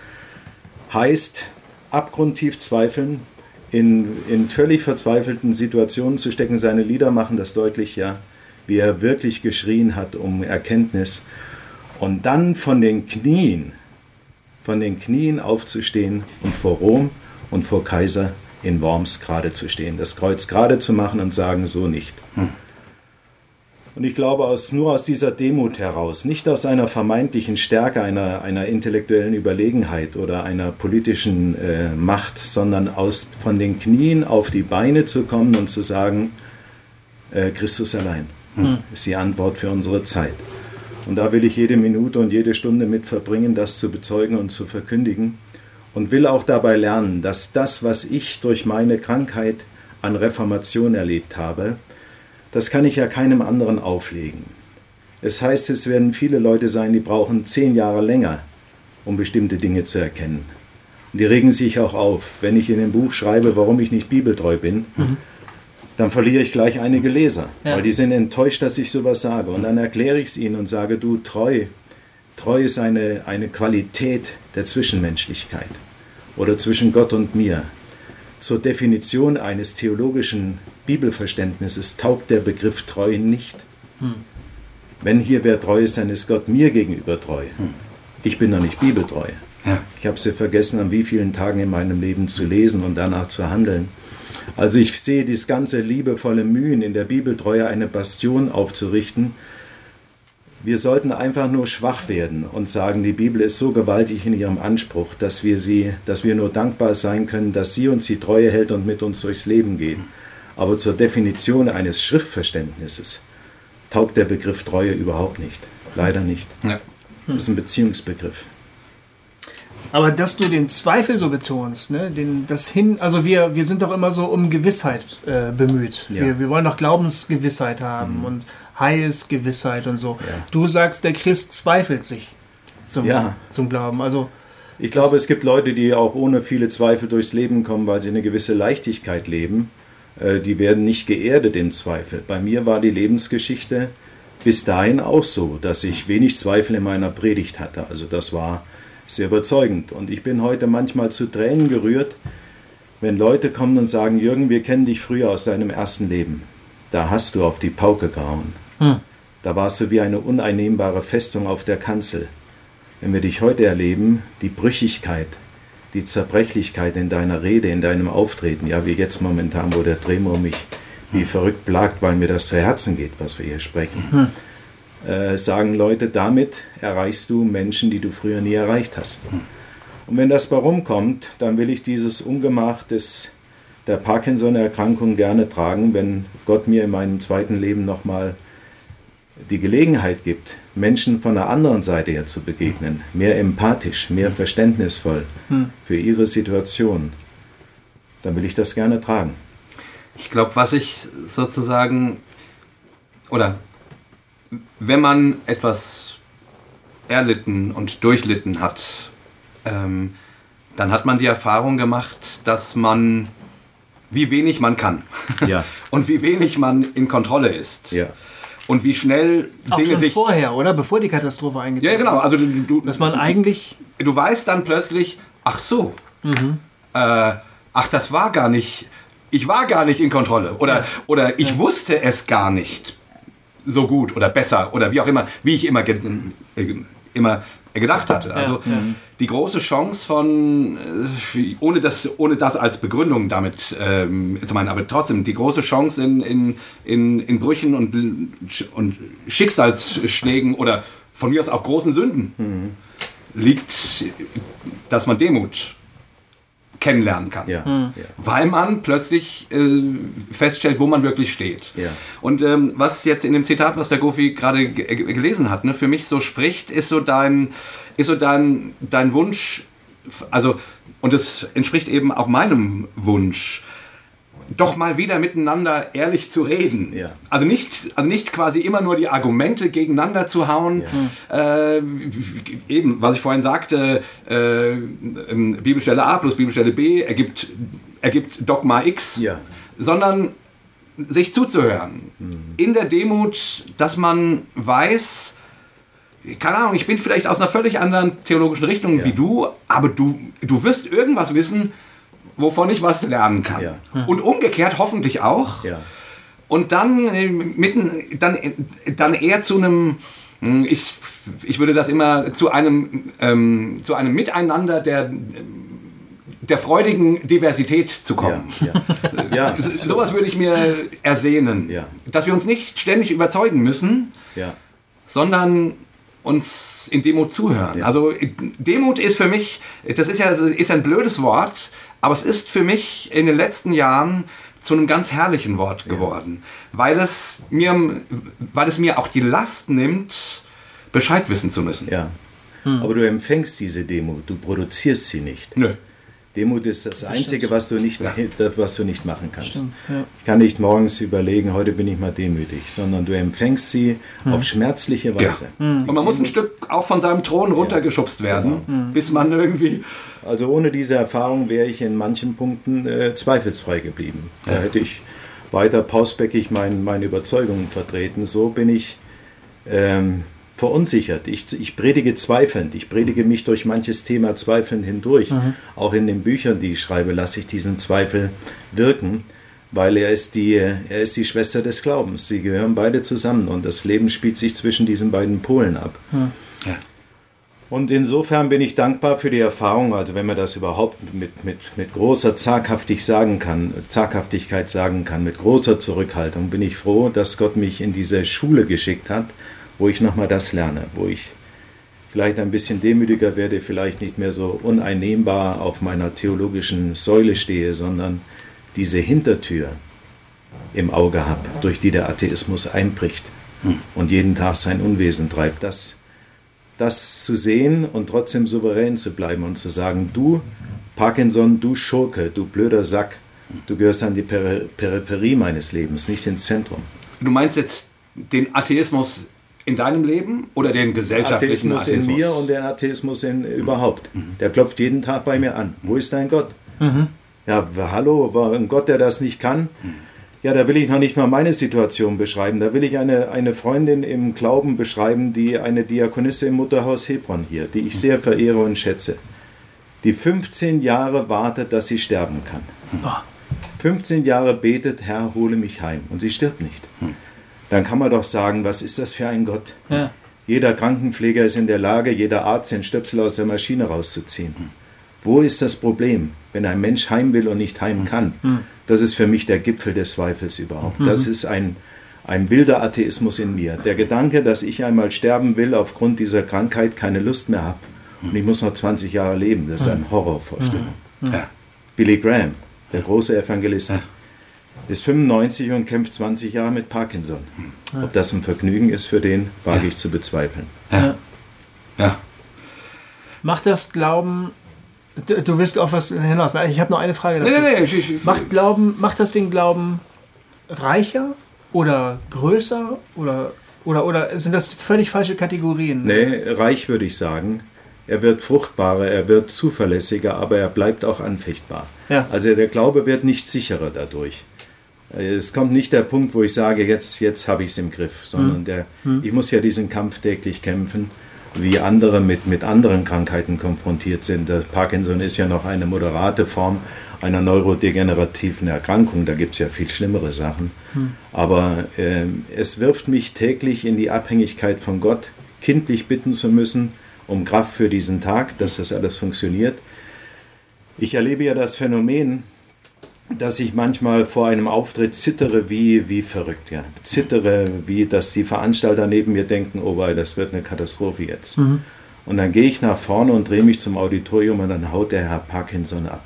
heißt abgrundtief zweifeln, in, in völlig verzweifelten Situationen zu stecken. Seine Lieder machen das deutlich, ja, wie er wirklich geschrien hat um Erkenntnis. Und dann von den Knien, von den Knien aufzustehen und vor Rom und vor Kaiser in Worms gerade zu stehen, das Kreuz gerade zu machen und sagen, so nicht. Und ich glaube, aus, nur aus dieser Demut heraus, nicht aus einer vermeintlichen Stärke, einer, einer intellektuellen Überlegenheit oder einer politischen äh, Macht, sondern aus, von den Knien auf die Beine zu kommen und zu sagen, äh, Christus allein ist die Antwort für unsere Zeit. Und da will ich jede Minute und jede Stunde mit verbringen, das zu bezeugen und zu verkündigen. Und will auch dabei lernen, dass das, was ich durch meine Krankheit an Reformation erlebt habe, das kann ich ja keinem anderen auflegen. Es heißt, es werden viele Leute sein, die brauchen zehn Jahre länger, um bestimmte Dinge zu erkennen. Und die regen sich auch auf. Wenn ich in dem Buch schreibe, warum ich nicht bibeltreu bin, dann verliere ich gleich einige Leser, Ja. weil die sind enttäuscht, dass ich sowas sage. Und dann erkläre ich es ihnen und sage, du, treu, treu ist eine, eine Qualität der Zwischenmenschlichkeit oder zwischen Gott und mir. Zur Definition eines theologischen Bibelverständnisses taugt der Begriff treu nicht. Wenn hier wer treu ist, dann ist Gott mir gegenüber treu. Ich bin noch nicht bibeltreu. Ja. Ich habe sie vergessen, an wie vielen Tagen in meinem Leben zu lesen und danach zu handeln. Also ich sehe dieses ganze liebevolle Mühen in der Bibeltreue eine Bastion aufzurichten. Wir sollten einfach nur schwach werden und sagen, die Bibel ist so gewaltig in ihrem Anspruch, dass wir sie, dass wir nur dankbar sein können, dass sie uns die Treue hält und mit uns durchs Leben geht. Aber zur Definition eines Schriftverständnisses taugt der Begriff Treue überhaupt nicht. Leider nicht. Ja. Das ist ein Beziehungsbegriff. Aber dass du den Zweifel so betonst, ne? den, das hin, also wir, wir sind doch immer so um Gewissheit äh, bemüht. Ja. Mhm. Wir, wir wollen doch Glaubensgewissheit haben und Heilsgewissheit und so. Ja. Du sagst, der Christ zweifelt sich zum, Ja. zum Glauben. Also Ich glaube, es gibt Leute, die auch ohne viele Zweifel durchs Leben kommen, weil sie eine gewisse Leichtigkeit leben. Äh, Die werden nicht geerdet im Zweifel. Bei mir war die Lebensgeschichte bis dahin auch so, dass ich wenig Zweifel in meiner Predigt hatte. Also das war sehr überzeugend. Und ich bin heute manchmal zu Tränen gerührt, wenn Leute kommen und sagen, Jürgen, wir kennen dich früher aus deinem ersten Leben. Da hast du auf die Pauke gehauen. Da warst du wie eine uneinnehmbare Festung auf der Kanzel. Wenn wir dich heute erleben, die Brüchigkeit, die Zerbrechlichkeit in deiner Rede, in deinem Auftreten, ja, wie jetzt momentan, wo der Drehmoor mich wie verrückt plagt, weil mir das zu Herzen geht, was wir hier sprechen, hm. äh, sagen Leute, damit erreichst du Menschen, die du früher nie erreicht hast. Hm. Und wenn das bei rumkommt, dann will ich dieses Ungemach des, der Parkinson-Erkrankung gerne tragen, wenn Gott mir in meinem zweiten Leben nochmal die Gelegenheit gibt, Menschen von der anderen Seite her zu begegnen, mehr empathisch, mehr verständnisvoll hm. für ihre Situation, dann will ich das gerne tragen. Ich glaube, was ich sozusagen, oder wenn man etwas erlitten und durchlitten hat, ähm, dann hat man die Erfahrung gemacht, dass man, wie wenig man kann ja. (laughs) und wie wenig man in Kontrolle ist. Ja. Und wie schnell Auch Dinge schon sich. vorher, oder? Bevor die Katastrophe eingetreten ist. Ja, genau. Also du, du, dass man eigentlich. Du weißt dann plötzlich, ach so, mhm. äh, ach, das war gar nicht. Ich war gar nicht in Kontrolle. Oder, ja. oder ich ja. wusste es gar nicht so gut oder besser oder wie auch immer, wie ich immer, äh, immer gedacht hatte. Also ja, ja. die große Chance von, äh, ohne das, ohne das als Begründung damit ähm, zu meinen, aber trotzdem die große Chance in, in, in, in Brüchen und, und Schicksalsschlägen oder von mir aus auch großen Sünden mhm. liegt, dass man Demut kennenlernen kann. Ja. Mhm. Weil man plötzlich äh, feststellt, wo man wirklich steht. Ja. Und ähm, was jetzt in dem Zitat, was der Gofi gerade gelesen hat, ne, für mich so spricht, ist so dein, ist so dein, dein Wunsch, also, und es entspricht eben auch meinem Wunsch, doch mal wieder miteinander ehrlich zu reden. Ja. Also, nicht, also nicht quasi immer nur die Argumente gegeneinander zu hauen. Ja. Äh, eben, was ich vorhin sagte, äh, ähm, Bibelstelle A plus Bibelstelle B ergibt, ergibt Dogma X, ja. sondern sich zuzuhören. Mhm. In der Demut, dass man weiß, keine Ahnung, ich bin vielleicht aus einer völlig anderen theologischen Richtung wie du, aber du, du wirst irgendwas wissen, wovon ich was lernen kann. Ja. Und umgekehrt hoffentlich auch. Ja. Und dann, äh, mitten, dann, dann eher zu einem, hm, ich, ich würde das immer zu einem, ähm, zu einem Miteinander der, der freudigen Diversität zu kommen. Ja, ja. ja (laughs) Sowas würde ich mir ersehnen. Ja. Dass wir uns nicht ständig überzeugen müssen, ja. sondern uns in Demut zuhören. Also Demut ist für mich, das ist ja ist ein blödes Wort, aber es ist für mich in den letzten Jahren zu einem ganz herrlichen Wort geworden, ja. weil, es mir, weil es mir auch die Last nimmt, Bescheid wissen zu müssen. Ja. Hm. Aber du empfängst diese Demo, du produzierst sie nicht. Nö. Demut ist das, das Einzige, was du, nicht, (laughs) was du nicht machen kannst. Stimmt, ja. Ich kann nicht morgens überlegen, heute bin ich mal demütig, sondern du empfängst sie hm. auf schmerzliche Weise. Ja. Hm. Und man muss ein Stück auch von seinem Thron runtergeschubst werden, genau. bis man irgendwie also ohne diese Erfahrung wäre ich in manchen Punkten äh, zweifelsfrei geblieben. Da hätte ich weiter pausbäckig mein, meine Überzeugungen vertreten. So bin ich ähm, verunsichert. Ich, ich predige zweifelnd. Ich predige mich durch manches Thema zweifelnd hindurch. Mhm. Auch in den Büchern, die ich schreibe, lasse ich diesen Zweifel wirken, weil er ist, die, er ist die Schwester des Glaubens. Sie gehören beide zusammen und das Leben spielt sich zwischen diesen beiden Polen ab. Mhm. Ja. Und insofern bin ich dankbar für die Erfahrung, also wenn man das überhaupt mit, mit, mit großer Zaghaftig sagen kann, Zaghaftigkeit sagen kann, mit großer Zurückhaltung, bin ich froh, dass Gott mich in diese Schule geschickt hat, wo ich nochmal das lerne, wo ich vielleicht ein bisschen demütiger werde, vielleicht nicht mehr so uneinnehmbar auf meiner theologischen Säule stehe, sondern diese Hintertür im Auge habe, durch die der Atheismus einbricht hm. und jeden Tag sein Unwesen treibt. Das das zu sehen und trotzdem souverän zu bleiben und zu sagen, du Parkinson, du Schurke, du blöder Sack, du gehörst an die Peri Peripherie meines Lebens, nicht ins Zentrum. Du meinst jetzt den Atheismus in deinem Leben oder den gesellschaftlichen Atheismus? Atheismus in mir und den Atheismus in, überhaupt. Mhm. Der klopft jeden Tag bei mir an. Wo ist dein Gott? Mhm. Ja, hallo, war ein Gott, der das nicht kann? Ja, da will ich noch nicht mal meine Situation beschreiben. Da will ich eine, eine Freundin im Glauben beschreiben, die eine Diakonisse im Mutterhaus Hebron hier, die ich sehr verehre und schätze, die 15 Jahre wartet, dass sie sterben kann. 15 Jahre betet, Herr, hole mich heim. Und sie stirbt nicht. Dann kann man doch sagen, was ist das für ein Gott? Ja. Jeder Krankenpfleger ist in der Lage, jeder Arzt den Stöpsel aus der Maschine rauszuziehen. Wo ist das Problem, wenn ein Mensch heim will und nicht heim kann? Das ist für mich der Gipfel des Zweifels überhaupt. Das ist ein, ein wilder Atheismus in mir. Der Gedanke, dass ich einmal sterben will aufgrund dieser Krankheit, keine Lust mehr habe und ich muss noch 20 Jahre leben, das ist eine Horrorvorstellung. Ja. Billy Graham, der große Evangelist, ist 95 und kämpft 20 Jahre mit Parkinson. Ob das ein Vergnügen ist für den, wage ich zu bezweifeln. Ja. Macht das Glauben. Du, du willst auf was hinaus. Ich habe noch eine Frage dazu. Nee, nee, nee, ich, ich, Macht, Glauben, macht das den Glauben reicher oder größer oder, oder, oder sind das völlig falsche Kategorien? Nee, reich würde ich sagen. Er wird fruchtbarer, er wird zuverlässiger, aber er bleibt auch anfechtbar. Ja. Also der Glaube wird nicht sicherer dadurch. Es kommt nicht der Punkt, wo ich sage, jetzt, jetzt habe ich es im Griff, sondern der, ich muss ja diesen Kampf täglich kämpfen, wie andere mit, mit anderen Krankheiten konfrontiert sind. Der Parkinson ist ja noch eine moderate Form einer neurodegenerativen Erkrankung, da gibt es ja viel schlimmere Sachen. Aber ähm, es wirft mich täglich in die Abhängigkeit von Gott, kindlich bitten zu müssen, um Kraft für diesen Tag, dass das alles funktioniert. Ich erlebe ja das Phänomen, dass ich manchmal vor einem Auftritt zittere wie, wie verrückt. Ja. Zittere, wie dass die Veranstalter neben mir denken, oh wei, das wird eine Katastrophe jetzt. Und dann gehe ich nach vorne und drehe mich zum Auditorium und dann haut der Herr Parkinson ab.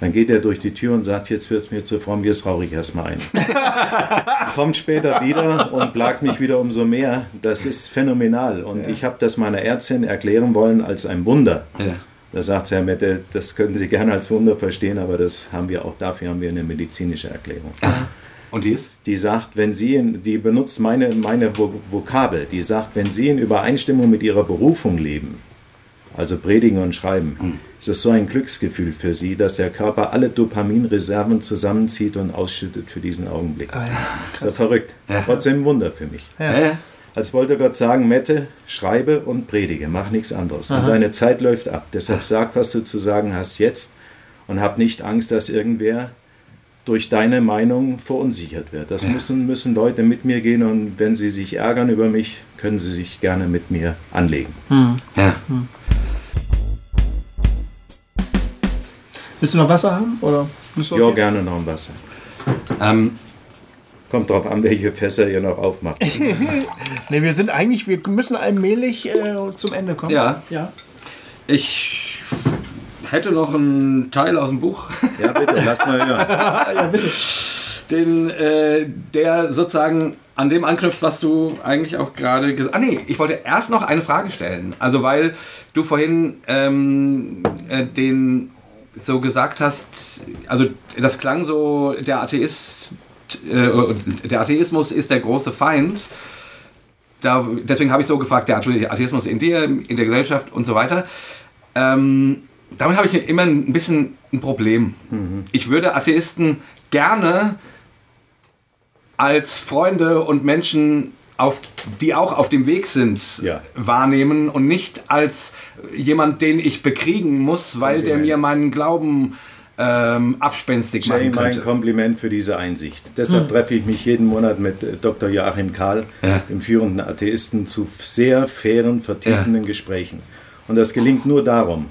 Dann geht er durch die Tür und sagt, jetzt wird es mir zu fromm, jetzt rauche ich erstmal ein. (laughs) Kommt später wieder und plagt mich wieder umso mehr. Das ist phänomenal. Und ich habe das meiner Ärztin erklären wollen als ein Wunder. Ja. Da sagt sie, Herr Mette, das können Sie gerne als Wunder verstehen, aber das haben wir auch dafür haben wir eine medizinische Erklärung. Und die ist? Die sagt, wenn Sie, in, die benutzt meine, meine Vo- Vokabel, die sagt, wenn Sie in Übereinstimmung mit Ihrer Berufung leben, also predigen und schreiben, ist es so ein Glücksgefühl für Sie, dass der Körper alle Dopaminreserven zusammenzieht und ausschüttet für diesen Augenblick. Ah, ja. ist ja verrückt. Trotzdem ein Wunder für mich. Ja. Ja. Als wollte Gott sagen, Mette, schreibe und predige, mach nichts anderes. Und deine Zeit läuft ab. Deshalb sag, was du zu sagen hast jetzt und hab nicht Angst, dass irgendwer durch deine Meinung verunsichert wird. Das müssen, müssen Leute mit mir gehen und wenn sie sich ärgern über mich, können sie sich gerne mit mir anlegen. Ja. Willst du noch Wasser haben? Oder Ja, okay? gerne noch ein Wasser. Ähm, Kommt drauf an, welche Fässer ihr noch aufmacht. (laughs) Nee, wir sind eigentlich, wir müssen allmählich äh, zum Ende kommen. Ja. ja. ich hätte noch einen Teil aus dem Buch, Ja, bitte, lass mal hören. (laughs) Ja, bitte. den, äh, der sozusagen an dem anknüpft, was du eigentlich auch gerade gesagt hast. Ah nee, ich wollte erst noch eine Frage stellen. Also weil du vorhin ähm, äh, den so gesagt hast, also das klang so, der Atheist, äh, der Atheismus ist der große Feind. Da, deswegen habe ich so gefragt, der Atheismus in dir, in der Gesellschaft und so weiter. Ähm, damit habe ich immer ein bisschen ein Problem. Ich würde Atheisten gerne als Freunde und Menschen, auf, die auch auf dem Weg sind, Ja. wahrnehmen und nicht als jemand, den ich bekriegen muss, weil der Kompliment. mir meinen Glauben ähm, abspenstig Jay, machen mein könnte. Kompliment für diese Einsicht. Deshalb treffe ich mich jeden Monat mit äh, Dr. Joachim Kahl, Ja. dem führenden Atheisten, zu sehr fairen, vertiefenden Gesprächen. Und das gelingt nur darum,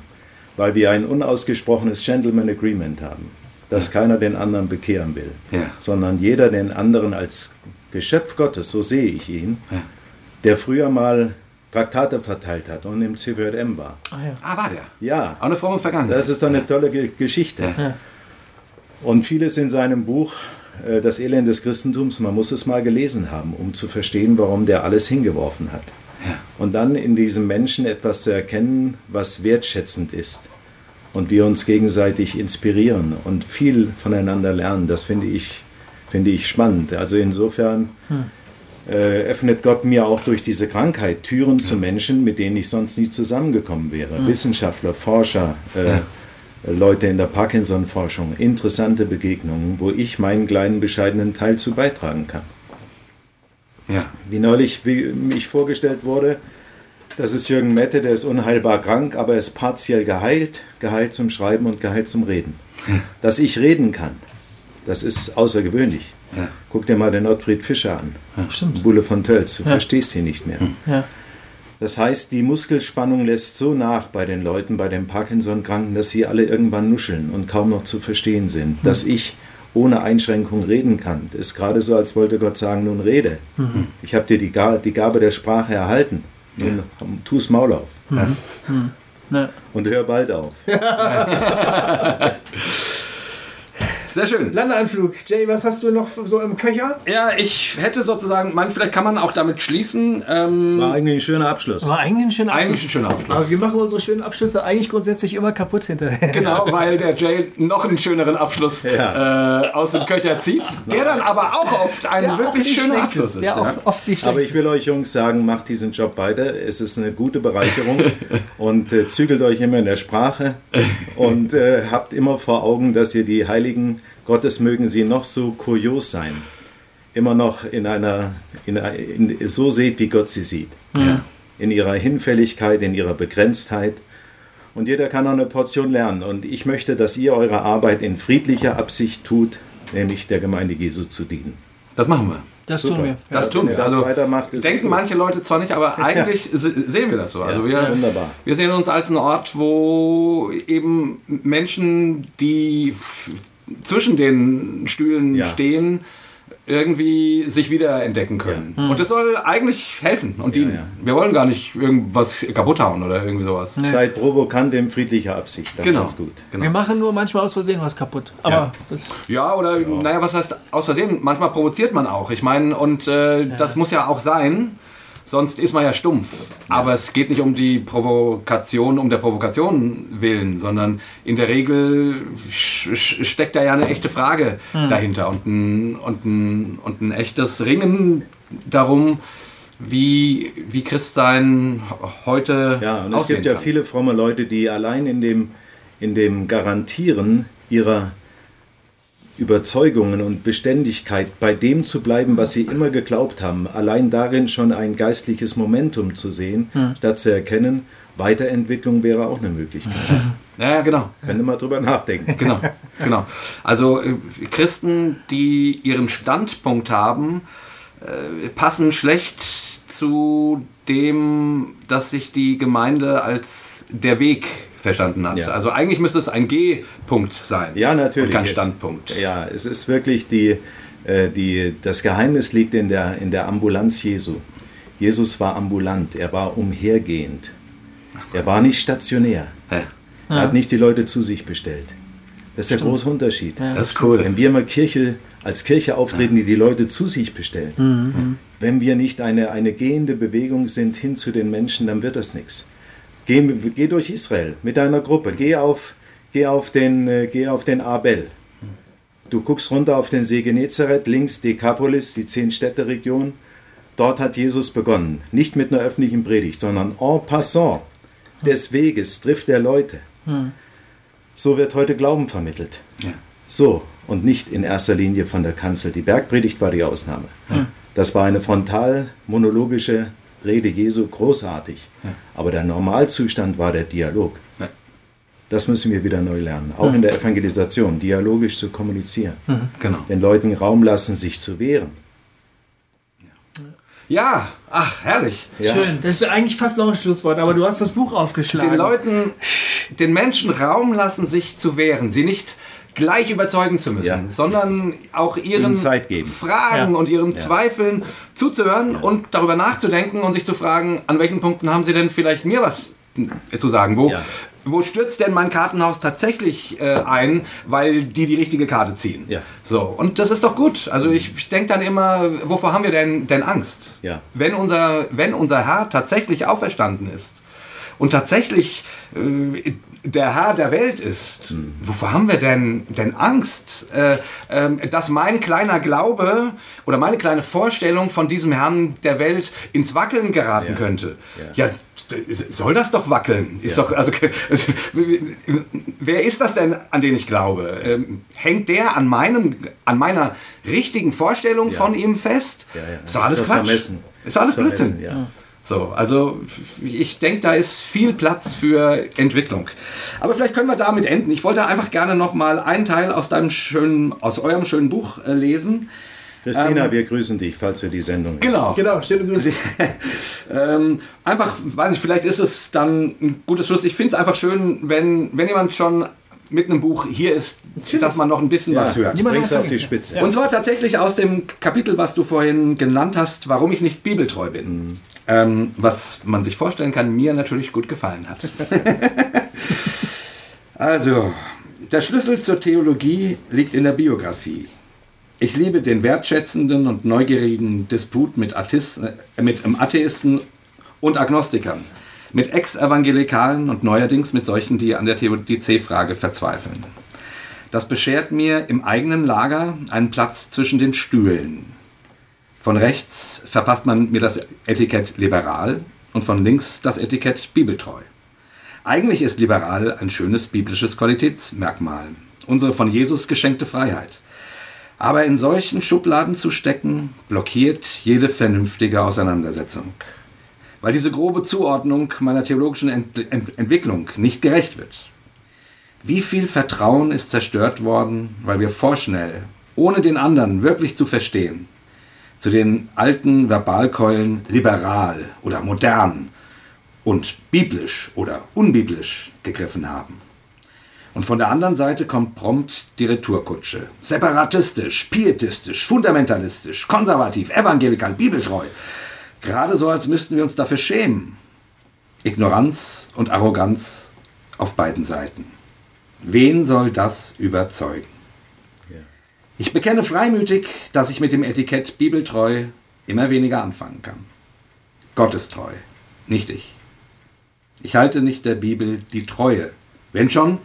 weil wir ein unausgesprochenes Gentleman Agreement haben, dass keiner den anderen bekehren will, Ja. sondern jeder den anderen als Geschöpf Gottes, so sehe ich ihn, Ja. der früher mal Traktate verteilt hat und im CVM war. Ah, ja. Ah, war der? Ja, Auch eine Form von Vergangenheit. das ist doch eine tolle Ge Geschichte. Ja. Und vieles in seinem Buch äh, Das Elend des Christentums, man muss es mal gelesen haben, um zu verstehen, warum der alles hingeworfen hat. Ja. Und dann in diesem Menschen etwas zu erkennen, was wertschätzend ist. Und wir uns gegenseitig inspirieren und viel voneinander lernen, das finde ich, finde ich spannend. Also insofern äh, öffnet Gott mir auch durch diese Krankheit Türen zu Menschen, mit denen ich sonst nie zusammengekommen wäre. Wissenschaftler, Forscher, äh, Leute in der Parkinson-Forschung, interessante Begegnungen, wo ich meinen kleinen bescheidenen Teil zu beitragen kann. ja. Wie neulich wie mich vorgestellt wurde, das ist Jürgen Mette, der ist unheilbar krank, aber er ist partiell geheilt, geheilt zum Schreiben und geheilt zum Reden. Dass ich reden kann, das ist außergewöhnlich. Ja. Guck dir mal den Ottfried Fischer an. Stimmt. Bulle von Tölz, du verstehst ihn nicht mehr. Ja. Das heißt, die Muskelspannung lässt so nach bei den Leuten, bei den Parkinson-Kranken, dass sie alle irgendwann nuscheln und kaum noch zu verstehen sind. Mhm. Dass ich ohne Einschränkung reden kann, ist gerade so, als wollte Gott sagen, nun rede. Mhm. Ich habe dir die, die, Gabe der Sprache erhalten. Ja. tu's Maul auf. Mhm. Ja. Und hör bald auf. (laughs) (laughs) Sehr schön. Landeanflug. Jay, was hast du noch so im Köcher? Ja, ich hätte sozusagen, man, vielleicht kann man auch damit schließen. Ähm, War eigentlich ein schöner Abschluss. War eigentlich ein schöner Abschluss. Eigentlich ein schöner Abschluss. Aber wir machen unsere schönen Abschlüsse eigentlich grundsätzlich immer kaputt hinterher. Genau, weil der Jay noch einen schöneren Abschluss ja. äh, aus dem Köcher zieht, der dann aber auch oft ein der wirklich schöner Abschluss ist. Der auch oft nicht aber ich will euch Jungs sagen, macht diesen Job weiter. Es ist eine gute Bereicherung (laughs) und äh, zügelt euch immer in der Sprache und äh, habt immer vor Augen, dass ihr die heiligen Gottes mögen sie noch so kurios sein, immer noch in einer, in, in, so seht, wie Gott sie sieht. Ja. In ihrer Hinfälligkeit, in ihrer Begrenztheit. Und jeder kann auch eine Portion lernen. Und ich möchte, dass ihr eure Arbeit in friedlicher Absicht tut, nämlich der Gemeinde Jesu zu dienen. Das machen wir. Das Super. tun wir. Das tun wir. Also, weitermacht, denken manche Leute zwar nicht, aber (laughs) eigentlich ja. sehen wir das so. Also wir, ja, wir sehen uns als einen Ort, wo eben Menschen, die zwischen den Stühlen ja. stehen, irgendwie sich wiederentdecken können. Ja. Und das soll eigentlich helfen und dienen. Ja, Wir wollen gar nicht irgendwas kaputt hauen oder irgendwie sowas. Nee. Seid provokant in friedlicher Absicht, dann genau. gut. Genau. Wir machen nur manchmal aus Versehen was kaputt. Aber ja. oder naja, was heißt aus Versehen? Manchmal provoziert man auch. Ich meine, und äh, das muss ja auch sein. Sonst ist man ja stumpf. Aber es geht nicht um die Provokation, um der Provokation willen, sondern in der Regel steckt da ja eine echte Frage hm. dahinter und ein, und, ein, und ein echtes Ringen darum, wie, wie Christsein heute Ja, und es gibt ja viele fromme Leute, die allein in dem, in dem Garantieren ihrer Überzeugungen und Beständigkeit bei dem zu bleiben, was sie immer geglaubt haben, allein darin schon ein geistliches Momentum zu sehen, hm. statt zu erkennen, Weiterentwicklung wäre auch eine Möglichkeit. (laughs) Ja, genau. Können mal drüber nachdenken. (laughs) Genau, genau. Also äh, Christen, die ihren Standpunkt haben, äh, passen schlecht zu dem, dass sich die Gemeinde als der Weg verstanden hat. Ja. Also eigentlich müsste es ein G-Punkt sein. Ja, natürlich. Und kein Standpunkt. Es, ja, es ist wirklich die, äh, die, das Geheimnis liegt in der, in der Ambulanz Jesu. Jesus war ambulant, er war umhergehend. Er war nicht stationär. Ja. Er hat nicht die Leute zu sich bestellt. Das ist Stimmt. der große Unterschied. Ja, das ist cool. Wenn wir mal Kirche, als Kirche auftreten, die die Leute zu sich bestellt, mhm. Wenn wir nicht eine, eine gehende Bewegung sind hin zu den Menschen, dann wird das nichts. Geh, geh durch Israel mit deiner Gruppe. Geh auf, geh auf, den, äh, geh auf den Abel. Du guckst runter auf den See Genezareth, links Dekapolis, die Zehn-Städte-Region. Dort hat Jesus begonnen. Nicht mit einer öffentlichen Predigt, sondern en passant des Weges trifft er Leute. So wird heute Glauben vermittelt. So und nicht in erster Linie von der Kanzel. Die Bergpredigt war die Ausnahme. Das war eine frontal monologische Rede Jesu großartig. Ja. Aber der Normalzustand war der Dialog. Ja. Das müssen wir wieder neu lernen. Auch mhm. in der Evangelisation, dialogisch zu kommunizieren. Mhm. Genau. Den Leuten Raum lassen, sich zu wehren. Ja, ach, herrlich. Ja. Schön. Das ist eigentlich fast noch ein Schlusswort, aber du hast das Buch aufgeschlagen. Den Leuten, den Menschen Raum lassen, sich zu wehren. Sie nicht gleich überzeugen zu müssen, ja. sondern auch ihren Fragen ja. und ihren ja. Zweifeln zuzuhören und darüber nachzudenken und sich zu fragen, an welchen Punkten haben sie denn vielleicht mir was zu sagen? Wo, wo stürzt denn mein Kartenhaus tatsächlich äh, ein, weil die die richtige Karte ziehen? So, und das ist doch gut. Also ich, ich denke dann immer, wovor haben wir denn, denn Angst? Wenn, unser, wenn unser Herr tatsächlich auferstanden ist und tatsächlich äh, der Herr der Welt ist, mhm. wovor haben wir denn, denn Angst, äh, äh, dass mein kleiner Glaube oder meine kleine Vorstellung von diesem Herrn der Welt ins Wackeln geraten ja. könnte? Ja. ja. soll das doch wackeln? Ist ja. doch, also, also, wer ist das denn, an den ich glaube? Ähm, hängt der an, meinem, an meiner richtigen Vorstellung von ihm fest? Ist doch alles ist Quatsch. Vermessen. Ist doch alles Blödsinn. So, also ich denke, da ist viel Platz für Entwicklung. Aber vielleicht können wir damit enden. Ich wollte einfach gerne noch mal einen Teil aus deinem schönen, aus eurem schönen Buch äh, lesen. Christina, ähm, wir grüßen dich, falls wir die Sendung Genau. Genau, schöne Grüße. (laughs) ähm, einfach, weiß ich, vielleicht ist es dann ein gutes Schluss. Ich finde es einfach schön, wenn, wenn jemand schon mit einem Buch hier ist, dass man noch ein bisschen ja, was hört. Bringst auf die Spitze. Ja. Und zwar tatsächlich aus dem Kapitel, was du vorhin genannt hast, warum ich nicht bibeltreu bin. Mhm. Ähm, was man sich vorstellen kann, mir natürlich gut gefallen hat. (laughs) also, der Schlüssel zur Theologie liegt in der Biografie. Ich liebe den wertschätzenden und neugierigen Disput mit, Atheisten, äh, mit Atheisten und Agnostikern mit Ex-Evangelikalen und neuerdings mit solchen, die an der Theodizee-Frage verzweifeln. Das beschert mir im eigenen Lager einen Platz zwischen den Stühlen. Von rechts verpasst man mir das Etikett liberal und von links das Etikett bibeltreu. Eigentlich ist liberal ein schönes biblisches Qualitätsmerkmal, unsere von Jesus geschenkte Freiheit. Aber in solchen Schubladen zu stecken, blockiert jede vernünftige Auseinandersetzung weil diese grobe Zuordnung meiner theologischen Ent Ent Entwicklung nicht gerecht wird. Wie viel Vertrauen ist zerstört worden, weil wir vorschnell, ohne den anderen wirklich zu verstehen, zu den alten Verbalkeulen liberal oder modern und biblisch oder unbiblisch gegriffen haben. Und von der anderen Seite kommt prompt die Retourkutsche. Separatistisch, pietistisch, fundamentalistisch, konservativ, evangelikal, bibeltreu. Gerade so, als müssten wir uns dafür schämen. Ignoranz und Arroganz auf beiden Seiten. Wen soll das überzeugen? Ich bekenne freimütig, dass ich mit dem Etikett bibeltreu immer weniger anfangen kann. Gott ist treu, nicht ich. Ich halte nicht der Bibel die Treue. Wenn schon,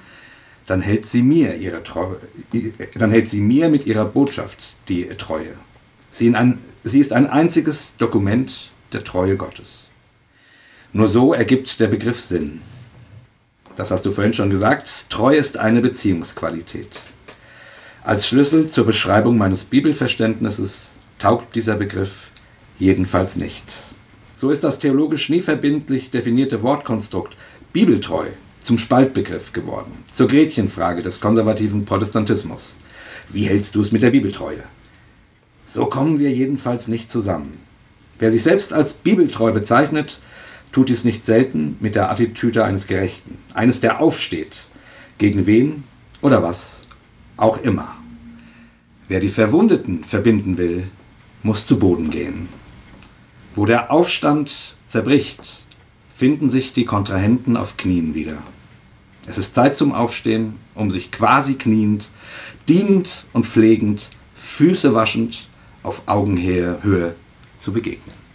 dann hält sie mir ihre Treue, dann hält sie mir mit ihrer Botschaft die Treue. Sie, ein, sie ist ein einziges Dokument der Treue Gottes. Nur so ergibt der Begriff Sinn. Das hast du vorhin schon gesagt. Treu ist eine Beziehungsqualität. Als Schlüssel zur Beschreibung meines Bibelverständnisses taugt dieser Begriff jedenfalls nicht. So ist das theologisch nie verbindlich definierte Wortkonstrukt bibeltreu zum Spaltbegriff geworden, zur Gretchenfrage des konservativen Protestantismus. Wie hältst du es mit der Bibeltreue? So kommen wir jedenfalls nicht zusammen. Wer sich selbst als bibeltreu bezeichnet, tut dies nicht selten mit der Attitüde eines Gerechten, eines, der aufsteht, gegen wen oder was auch immer. Wer die Verwundeten verbinden will, muss zu Boden gehen. Wo der Aufstand zerbricht, finden sich die Kontrahenten auf Knien wieder. Es ist Zeit zum Aufstehen, um sich quasi kniend, dienend und pflegend, Füße waschend, auf Augenhöhe zu begegnen.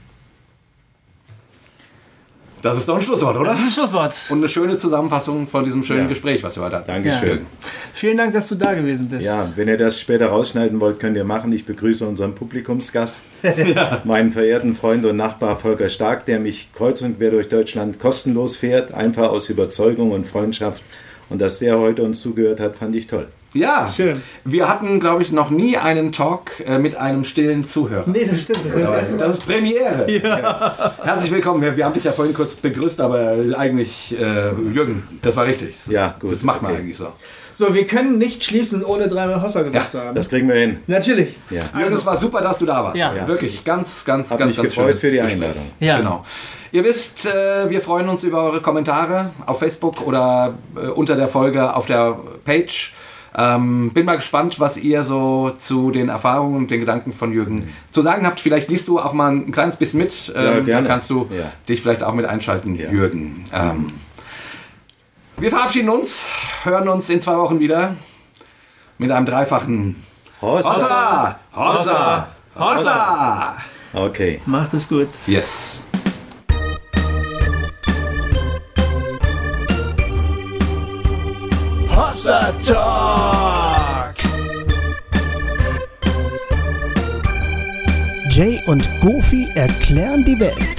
Das ist doch ein Schlusswort, oder? Das ist ein Schlusswort. Und eine schöne Zusammenfassung von diesem schönen ja. Gespräch, was wir heute hatten. Dankeschön. Ja. Vielen Dank, dass du da gewesen bist. Ja, wenn ihr das später rausschneiden wollt, könnt ihr machen. Ich begrüße unseren Publikumsgast, (laughs) ja. meinen verehrten Freund und Nachbar Volker Stark, der mich kreuz und quer durch Deutschland kostenlos fährt, einfach aus Überzeugung und Freundschaft. Und dass der heute uns zugehört hat, fand ich toll. Ja, schön. Wir hatten, glaube ich, noch nie einen Talk äh, mit einem stillen Zuhörer. Nee, das stimmt. Das, ist, das ist Premiere. Ja. Herzlich willkommen. Wir, wir, haben dich ja vorhin kurz begrüßt, aber eigentlich, äh, Jürgen, das war richtig. Das, ja, gut. Das macht man okay. eigentlich so. So, wir können nicht schließen, ohne dreimal Hossa gesagt ja, zu haben. Das kriegen wir hin. Natürlich. Ja. Jürgen, es war super, dass du da warst. Ja. ja. Wirklich, ganz, ganz, Hab ganz, mich ganz gefreut für die Einladung. Ja. Genau. Ihr wisst, äh, wir freuen uns über eure Kommentare auf Facebook oder äh, unter der Folge auf der Page. Ähm, bin mal gespannt, was ihr so zu den Erfahrungen und den Gedanken von Jürgen zu sagen habt. Vielleicht liest du auch mal ein kleines bisschen mit. Ähm, ja, gerne. Dann kannst du ja. dich vielleicht auch mit einschalten, ja. Jürgen. Ähm, wir verabschieden uns, hören uns in zwei Wochen wieder mit einem dreifachen Hossa! Hossa! Hossa! Hossa! Okay. Macht es gut. Yes. Hossa Talk. Jay und Goofy erklären die Welt.